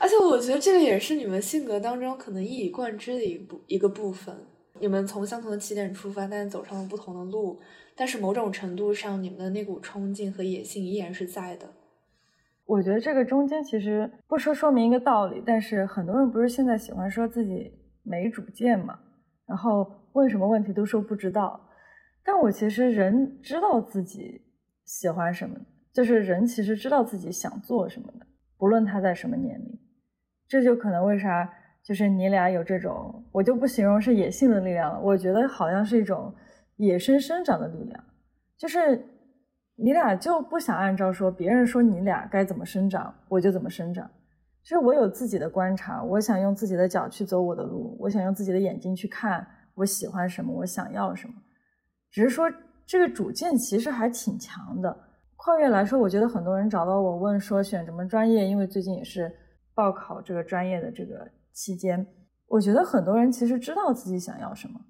而且我觉得这个也是你们性格当中可能一以贯之的一部一个部分。你们从相同的起点出发，但走上了不同的路。但是某种程度上，你们的那股冲劲和野性依然是在的。我觉得这个中间其实不说说明一个道理，但是很多人不是现在喜欢说自己没主见嘛，然后问什么问题都说不知道。但我其实人知道自己喜欢什么，就是人其实知道自己想做什么的，不论他在什么年龄。这就可能为啥就是你俩有这种，我就不形容是野性的力量了，我觉得好像是一种。野生生长的力量，就是你俩就不想按照说别人说你俩该怎么生长，我就怎么生长。其实我有自己的观察，我想用自己的脚去走我的路，我想用自己的眼睛去看我喜欢什么，我想要什么。只是说这个主见其实还挺强的。跨越来说，我觉得很多人找到我问说选什么专业，因为最近也是报考这个专业的这个期间，我觉得很多人其实知道自己想要什么。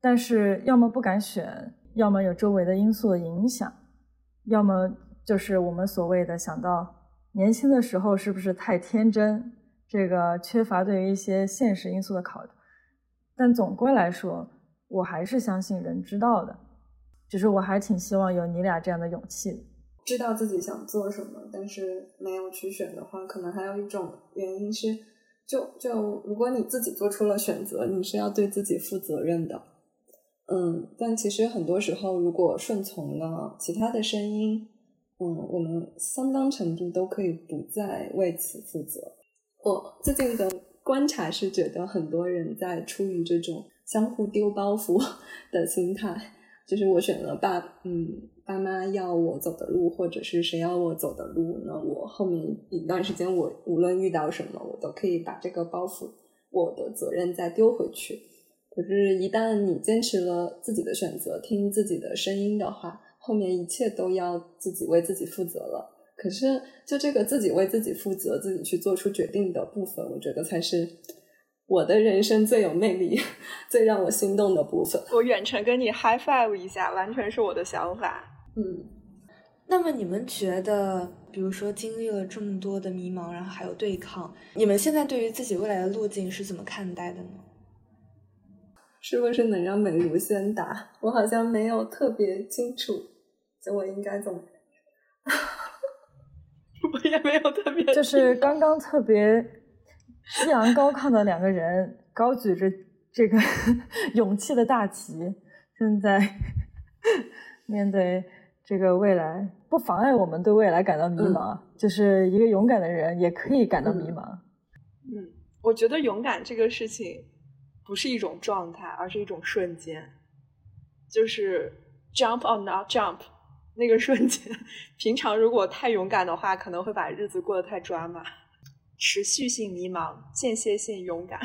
但是，要么不敢选，要么有周围的因素的影响，要么就是我们所谓的想到年轻的时候是不是太天真，这个缺乏对于一些现实因素的考虑但总归来说，我还是相信人知道的，只是我还挺希望有你俩这样的勇气。知道自己想做什么，但是没有去选的话，可能还有一种原因是，就就如果你自己做出了选择，你是要对自己负责任的。嗯，但其实很多时候，如果顺从了其他的声音，嗯，我们相当程度都可以不再为此负责。我最近的观察是，觉得很多人在出于这种相互丢包袱 的心态，就是我选了爸，嗯，爸妈要我走的路，或者是谁要我走的路，那我后面一段时间，我无论遇到什么，我都可以把这个包袱，我的责任再丢回去。可是，一旦你坚持了自己的选择，听自己的声音的话，后面一切都要自己为自己负责了。可是，就这个自己为自己负责、自己去做出决定的部分，我觉得才是我的人生最有魅力、最让我心动的部分。我远程跟你 high five 一下，完全是我的想法。嗯，那么你们觉得，比如说经历了这么多的迷茫，然后还有对抗，你们现在对于自己未来的路径是怎么看待的呢？是不是能让美如先答？我好像没有特别清楚，就我应该怎么？我也没有特别，就是刚刚特别激昂高亢的两个人，高举着这个 勇气的大旗，现在 面对这个未来，不妨碍我们对未来感到迷茫。就是一个勇敢的人也可以感到迷茫。嗯，我觉得勇敢这个事情。不是一种状态，而是一种瞬间，就是 jump or not jump 那个瞬间。平常如果太勇敢的话，可能会把日子过得太抓马。持续性迷茫，间歇性勇敢。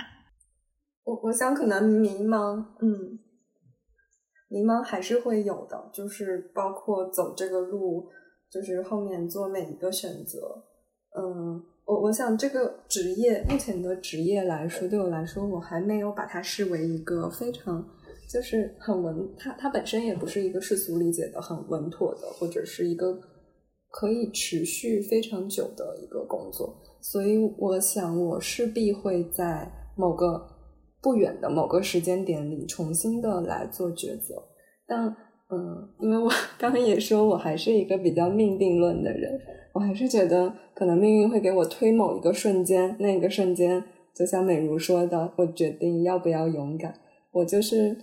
我我想可能迷茫，嗯，迷茫还是会有的，就是包括走这个路，就是后面做每一个选择，嗯。我我想这个职业目前的职业来说，对我来说，我还没有把它视为一个非常就是很稳，它它本身也不是一个世俗理解的很稳妥的，或者是一个可以持续非常久的一个工作。所以我想，我势必会在某个不远的某个时间点里重新的来做抉择。但嗯，因为我刚刚也说我还是一个比较命定论的人。我还是觉得，可能命运会给我推某一个瞬间，那个瞬间，就像美如说的，我决定要不要勇敢。我就是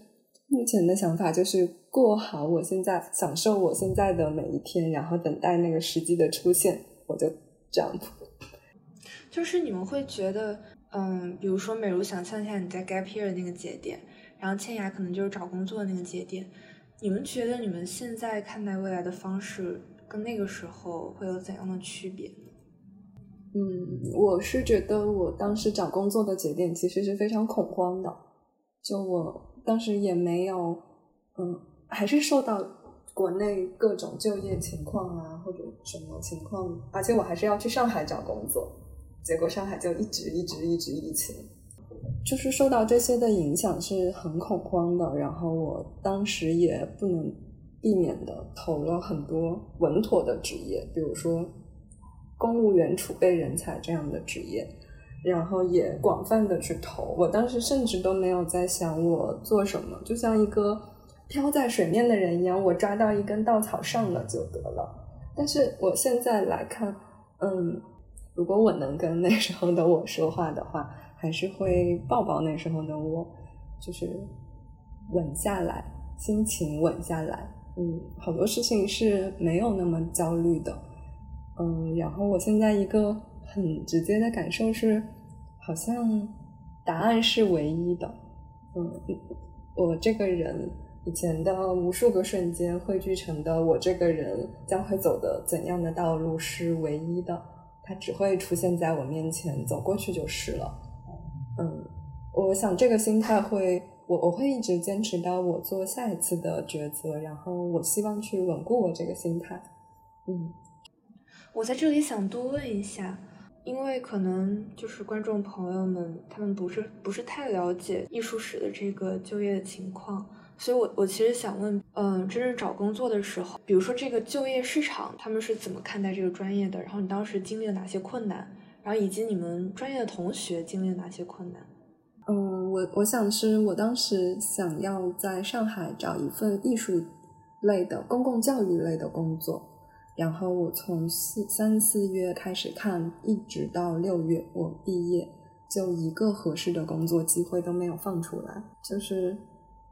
目前的想法，就是过好我现在，享受我现在的每一天，然后等待那个时机的出现，我就 jump。就是你们会觉得，嗯，比如说美如想象一下你在 gap year 的那个节点，然后千雅可能就是找工作的那个节点，你们觉得你们现在看待未来的方式？跟那个时候会有怎样的区别？嗯，我是觉得我当时找工作的节点其实是非常恐慌的，就我当时也没有，嗯，还是受到国内各种就业情况啊或者什么情况，而且我还是要去上海找工作，结果上海就一直一直一直疫情，就是受到这些的影响是很恐慌的，然后我当时也不能。避免的投了很多稳妥的职业，比如说公务员储备人才这样的职业，然后也广泛的去投。我当时甚至都没有在想我做什么，就像一个漂在水面的人一样，我抓到一根稻草上了就得了。但是我现在来看，嗯，如果我能跟那时候的我说话的话，还是会抱抱那时候的我，就是稳下来，心情稳下来。嗯，好多事情是没有那么焦虑的，嗯，然后我现在一个很直接的感受是，好像答案是唯一的，嗯，我这个人以前的无数个瞬间汇聚成的我这个人将会走的怎样的道路是唯一的，它只会出现在我面前，走过去就是了，嗯，我想这个心态会。我我会一直坚持到我做下一次的抉择，然后我希望去稳固我这个心态。嗯，我在这里想多问一下，因为可能就是观众朋友们他们不是不是太了解艺术史的这个就业的情况，所以我我其实想问，嗯，真正找工作的时候，比如说这个就业市场他们是怎么看待这个专业的？然后你当时经历了哪些困难？然后以及你们专业的同学经历了哪些困难？嗯，我我想是我当时想要在上海找一份艺术类的公共教育类的工作，然后我从四三四月开始看，一直到六月我毕业，就一个合适的工作机会都没有放出来。就是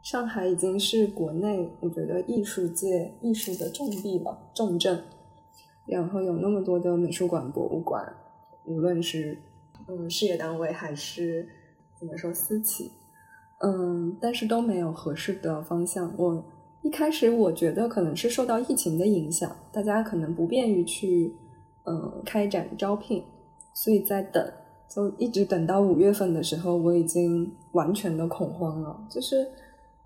上海已经是国内我觉得艺术界艺术的重地了，重镇，然后有那么多的美术馆、博物馆，无论是嗯事业单位还是。怎么说私企，嗯，但是都没有合适的方向。我一开始我觉得可能是受到疫情的影响，大家可能不便于去嗯开展招聘，所以在等，就一直等到五月份的时候，我已经完全的恐慌了。就是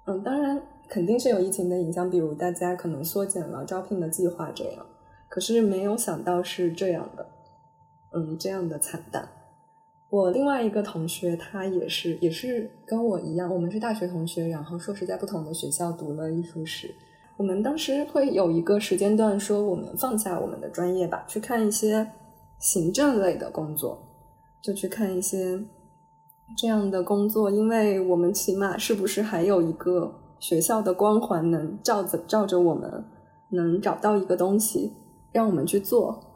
嗯，当然肯定是有疫情的影响，比如大家可能缩减了招聘的计划这样，可是没有想到是这样的，嗯，这样的惨淡。我另外一个同学，他也是也是跟我一样，我们是大学同学，然后硕士在不同的学校读了艺术史。我们当时会有一个时间段，说我们放下我们的专业吧，去看一些行政类的工作，就去看一些这样的工作，因为我们起码是不是还有一个学校的光环能照着照着我们，能找到一个东西让我们去做。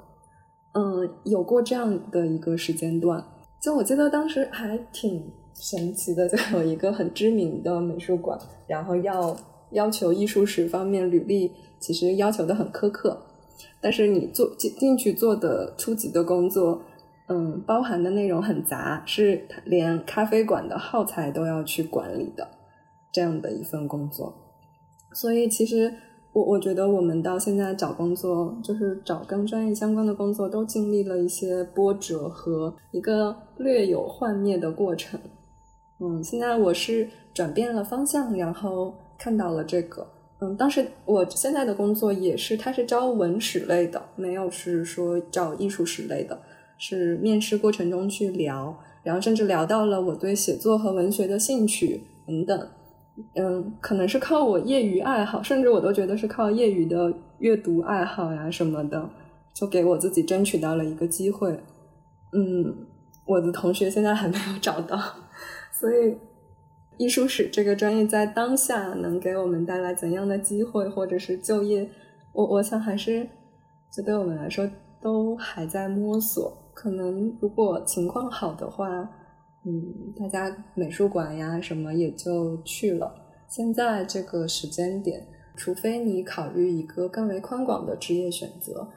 嗯，有过这样的一个时间段。就我记得当时还挺神奇的，就有一个很知名的美术馆，然后要要求艺术史方面履历，其实要求的很苛刻，但是你做进进去做的初级的工作，嗯，包含的内容很杂，是连咖啡馆的耗材都要去管理的这样的一份工作，所以其实。我我觉得我们到现在找工作，就是找跟专业相关的工作，都经历了一些波折和一个略有幻灭的过程。嗯，现在我是转变了方向，然后看到了这个。嗯，当时我现在的工作也是，他是招文史类的，没有是说招艺术史类的，是面试过程中去聊，然后甚至聊到了我对写作和文学的兴趣等等。嗯，可能是靠我业余爱好，甚至我都觉得是靠业余的阅读爱好呀什么的，就给我自己争取到了一个机会。嗯，我的同学现在还没有找到，所以艺术史这个专业在当下能给我们带来怎样的机会，或者是就业，我我想还是这对我们来说都还在摸索。可能如果情况好的话。嗯，大家美术馆呀什么也就去了。现在这个时间点，除非你考虑一个更为宽广的职业选择，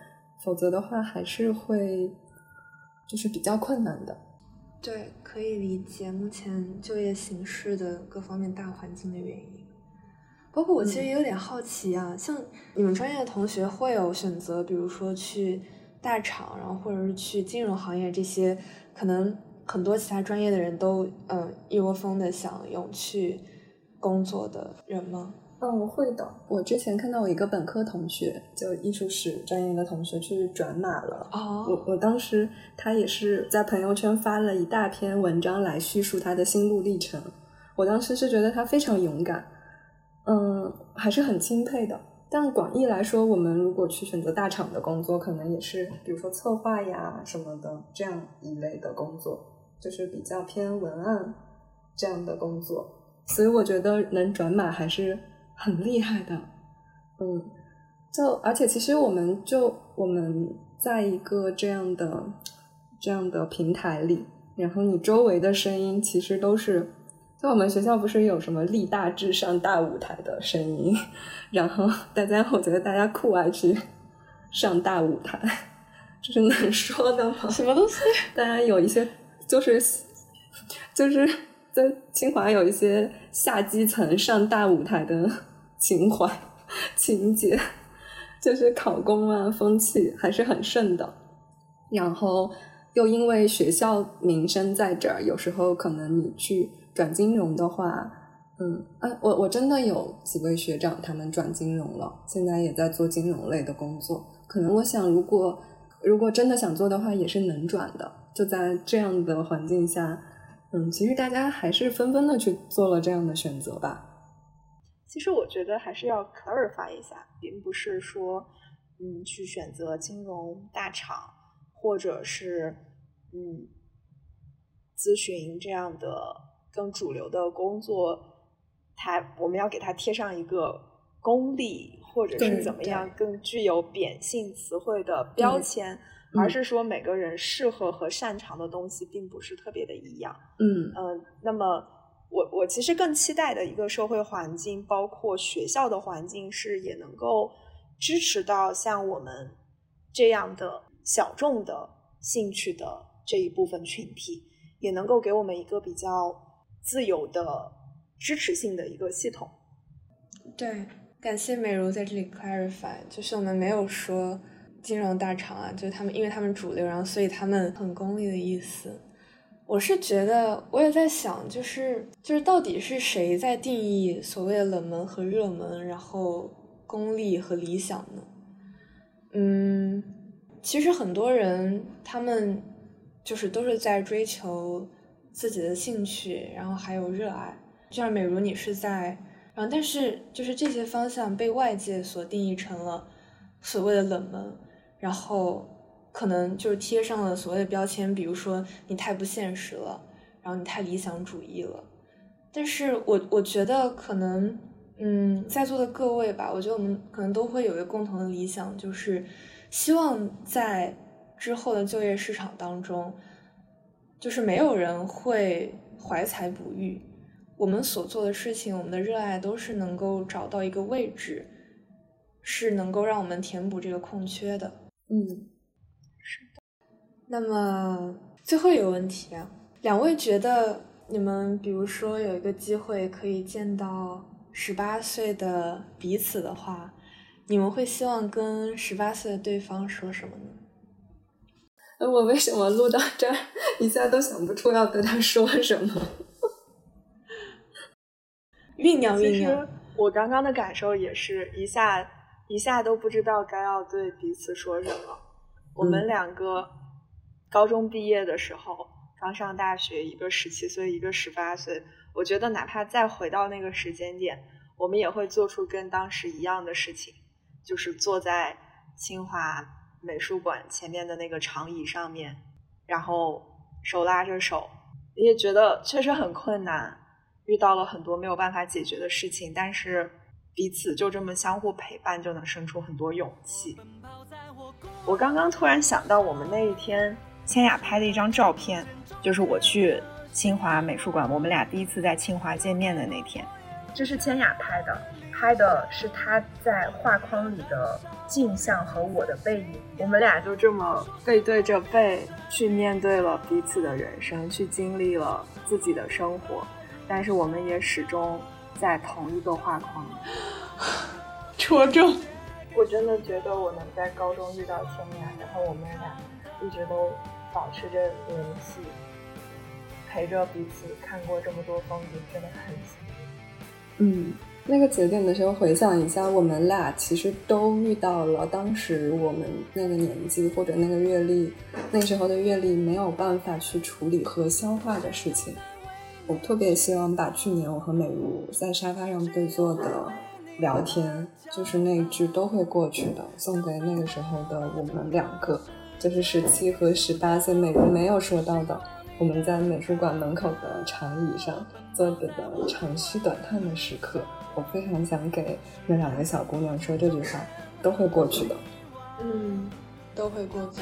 否则的话还是会就是比较困难的。对，可以理解目前就业形势的各方面大环境的原因。包括我其实也有点好奇啊，像你们专业的同学会有选择，比如说去大厂，然后或者是去金融行业这些可能。很多其他专业的人都嗯一窝蜂的想涌去工作的人吗？嗯，会的。我之前看到我一个本科同学，就艺术史专业的同学去转码了。哦，我我当时他也是在朋友圈发了一大篇文章来叙述他的心路历程。我当时是觉得他非常勇敢，嗯，还是很钦佩的。但广义来说，我们如果去选择大厂的工作，可能也是比如说策划呀什么的这样一类的工作。就是比较偏文案这样的工作，所以我觉得能转码还是很厉害的。嗯，就而且其实我们就我们在一个这样的这样的平台里，然后你周围的声音其实都是在我们学校不是有什么立大志上大舞台的声音，然后大家我觉得大家酷爱去上大舞台，这是能说的吗？什么东西？大家有一些。就是就是在清华有一些下基层上大舞台的情怀情节，就是考公啊风气还是很盛的。然后又因为学校名声在这儿，有时候可能你去转金融的话，嗯，啊，我我真的有几位学长他们转金融了，现在也在做金融类的工作。可能我想，如果如果真的想做的话，也是能转的。就在这样的环境下，嗯，其实大家还是纷纷的去做了这样的选择吧。其实我觉得还是要 clarify 一下，并不是说，嗯，去选择金融大厂或者是嗯咨询这样的更主流的工作，它我们要给它贴上一个功利或者是怎么样更具有贬性词汇的标签，而是说每个人适合和擅长的东西并不是特别的一样。嗯嗯，那么我我其实更期待的一个社会环境，包括学校的环境，是也能够支持到像我们这样的小众的兴趣的这一部分群体，也能够给我们一个比较自由的支持性的一个系统。对，感谢美如在这里 clarify，就是我们没有说金融大厂啊，就是他们因为他们主流，然后所以他们很功利的意思。我是觉得，我也在想，就是就是到底是谁在定义所谓的冷门和热门，然后功利和理想呢？嗯，其实很多人他们就是都是在追求自己的兴趣，然后还有热爱。就像美如你是在，然后但是就是这些方向被外界所定义成了所谓的冷门，然后。可能就是贴上了所谓的标签，比如说你太不现实了，然后你太理想主义了。但是我我觉得可能，嗯，在座的各位吧，我觉得我们可能都会有一个共同的理想，就是希望在之后的就业市场当中，就是没有人会怀才不遇。我们所做的事情，我们的热爱都是能够找到一个位置，是能够让我们填补这个空缺的。嗯。是的那么最后一个问题啊，两位觉得你们比如说有一个机会可以见到十八岁的彼此的话，你们会希望跟十八岁的对方说什么呢？呃，我为什么录到这儿一下都想不出要跟他说什么？酝酿酝酿。我刚刚的感受也是一下一下都不知道该要对彼此说什么。我们两个。高中毕业的时候，刚上大学，一个十七岁，一个十八岁。我觉得哪怕再回到那个时间点，我们也会做出跟当时一样的事情，就是坐在清华美术馆前面的那个长椅上面，然后手拉着手。也觉得确实很困难，遇到了很多没有办法解决的事情，但是彼此就这么相互陪伴，就能生出很多勇气。我刚刚突然想到，我们那一天。千雅拍的一张照片，就是我去清华美术馆，我们俩第一次在清华见面的那天。这是千雅拍的，拍的是她在画框里的镜像和我的背影。我们俩就这么背对着背去面对了彼此的人生，去经历了自己的生活，但是我们也始终在同一个画框里。戳中！我真的觉得我能在高中遇到千雅，然后我们俩一直都。保持着联系，陪着彼此看过这么多风景，真的很幸运。嗯，那个节点的时候，回想一下，我们俩其实都遇到了当时我们那个年纪或者那个阅历，那时候的阅历没有办法去处理和消化的事情。我特别希望把去年我和美如在沙发上对坐的聊天，就是那句“都会过去的”，送给那个时候的我们两个。就是十七和十八岁，美如没有说到的，我们在美术馆门口的长椅上坐着的长吁短叹的时刻，我非常想给那两个小姑娘说这句话，都会过去的。嗯，都会过去。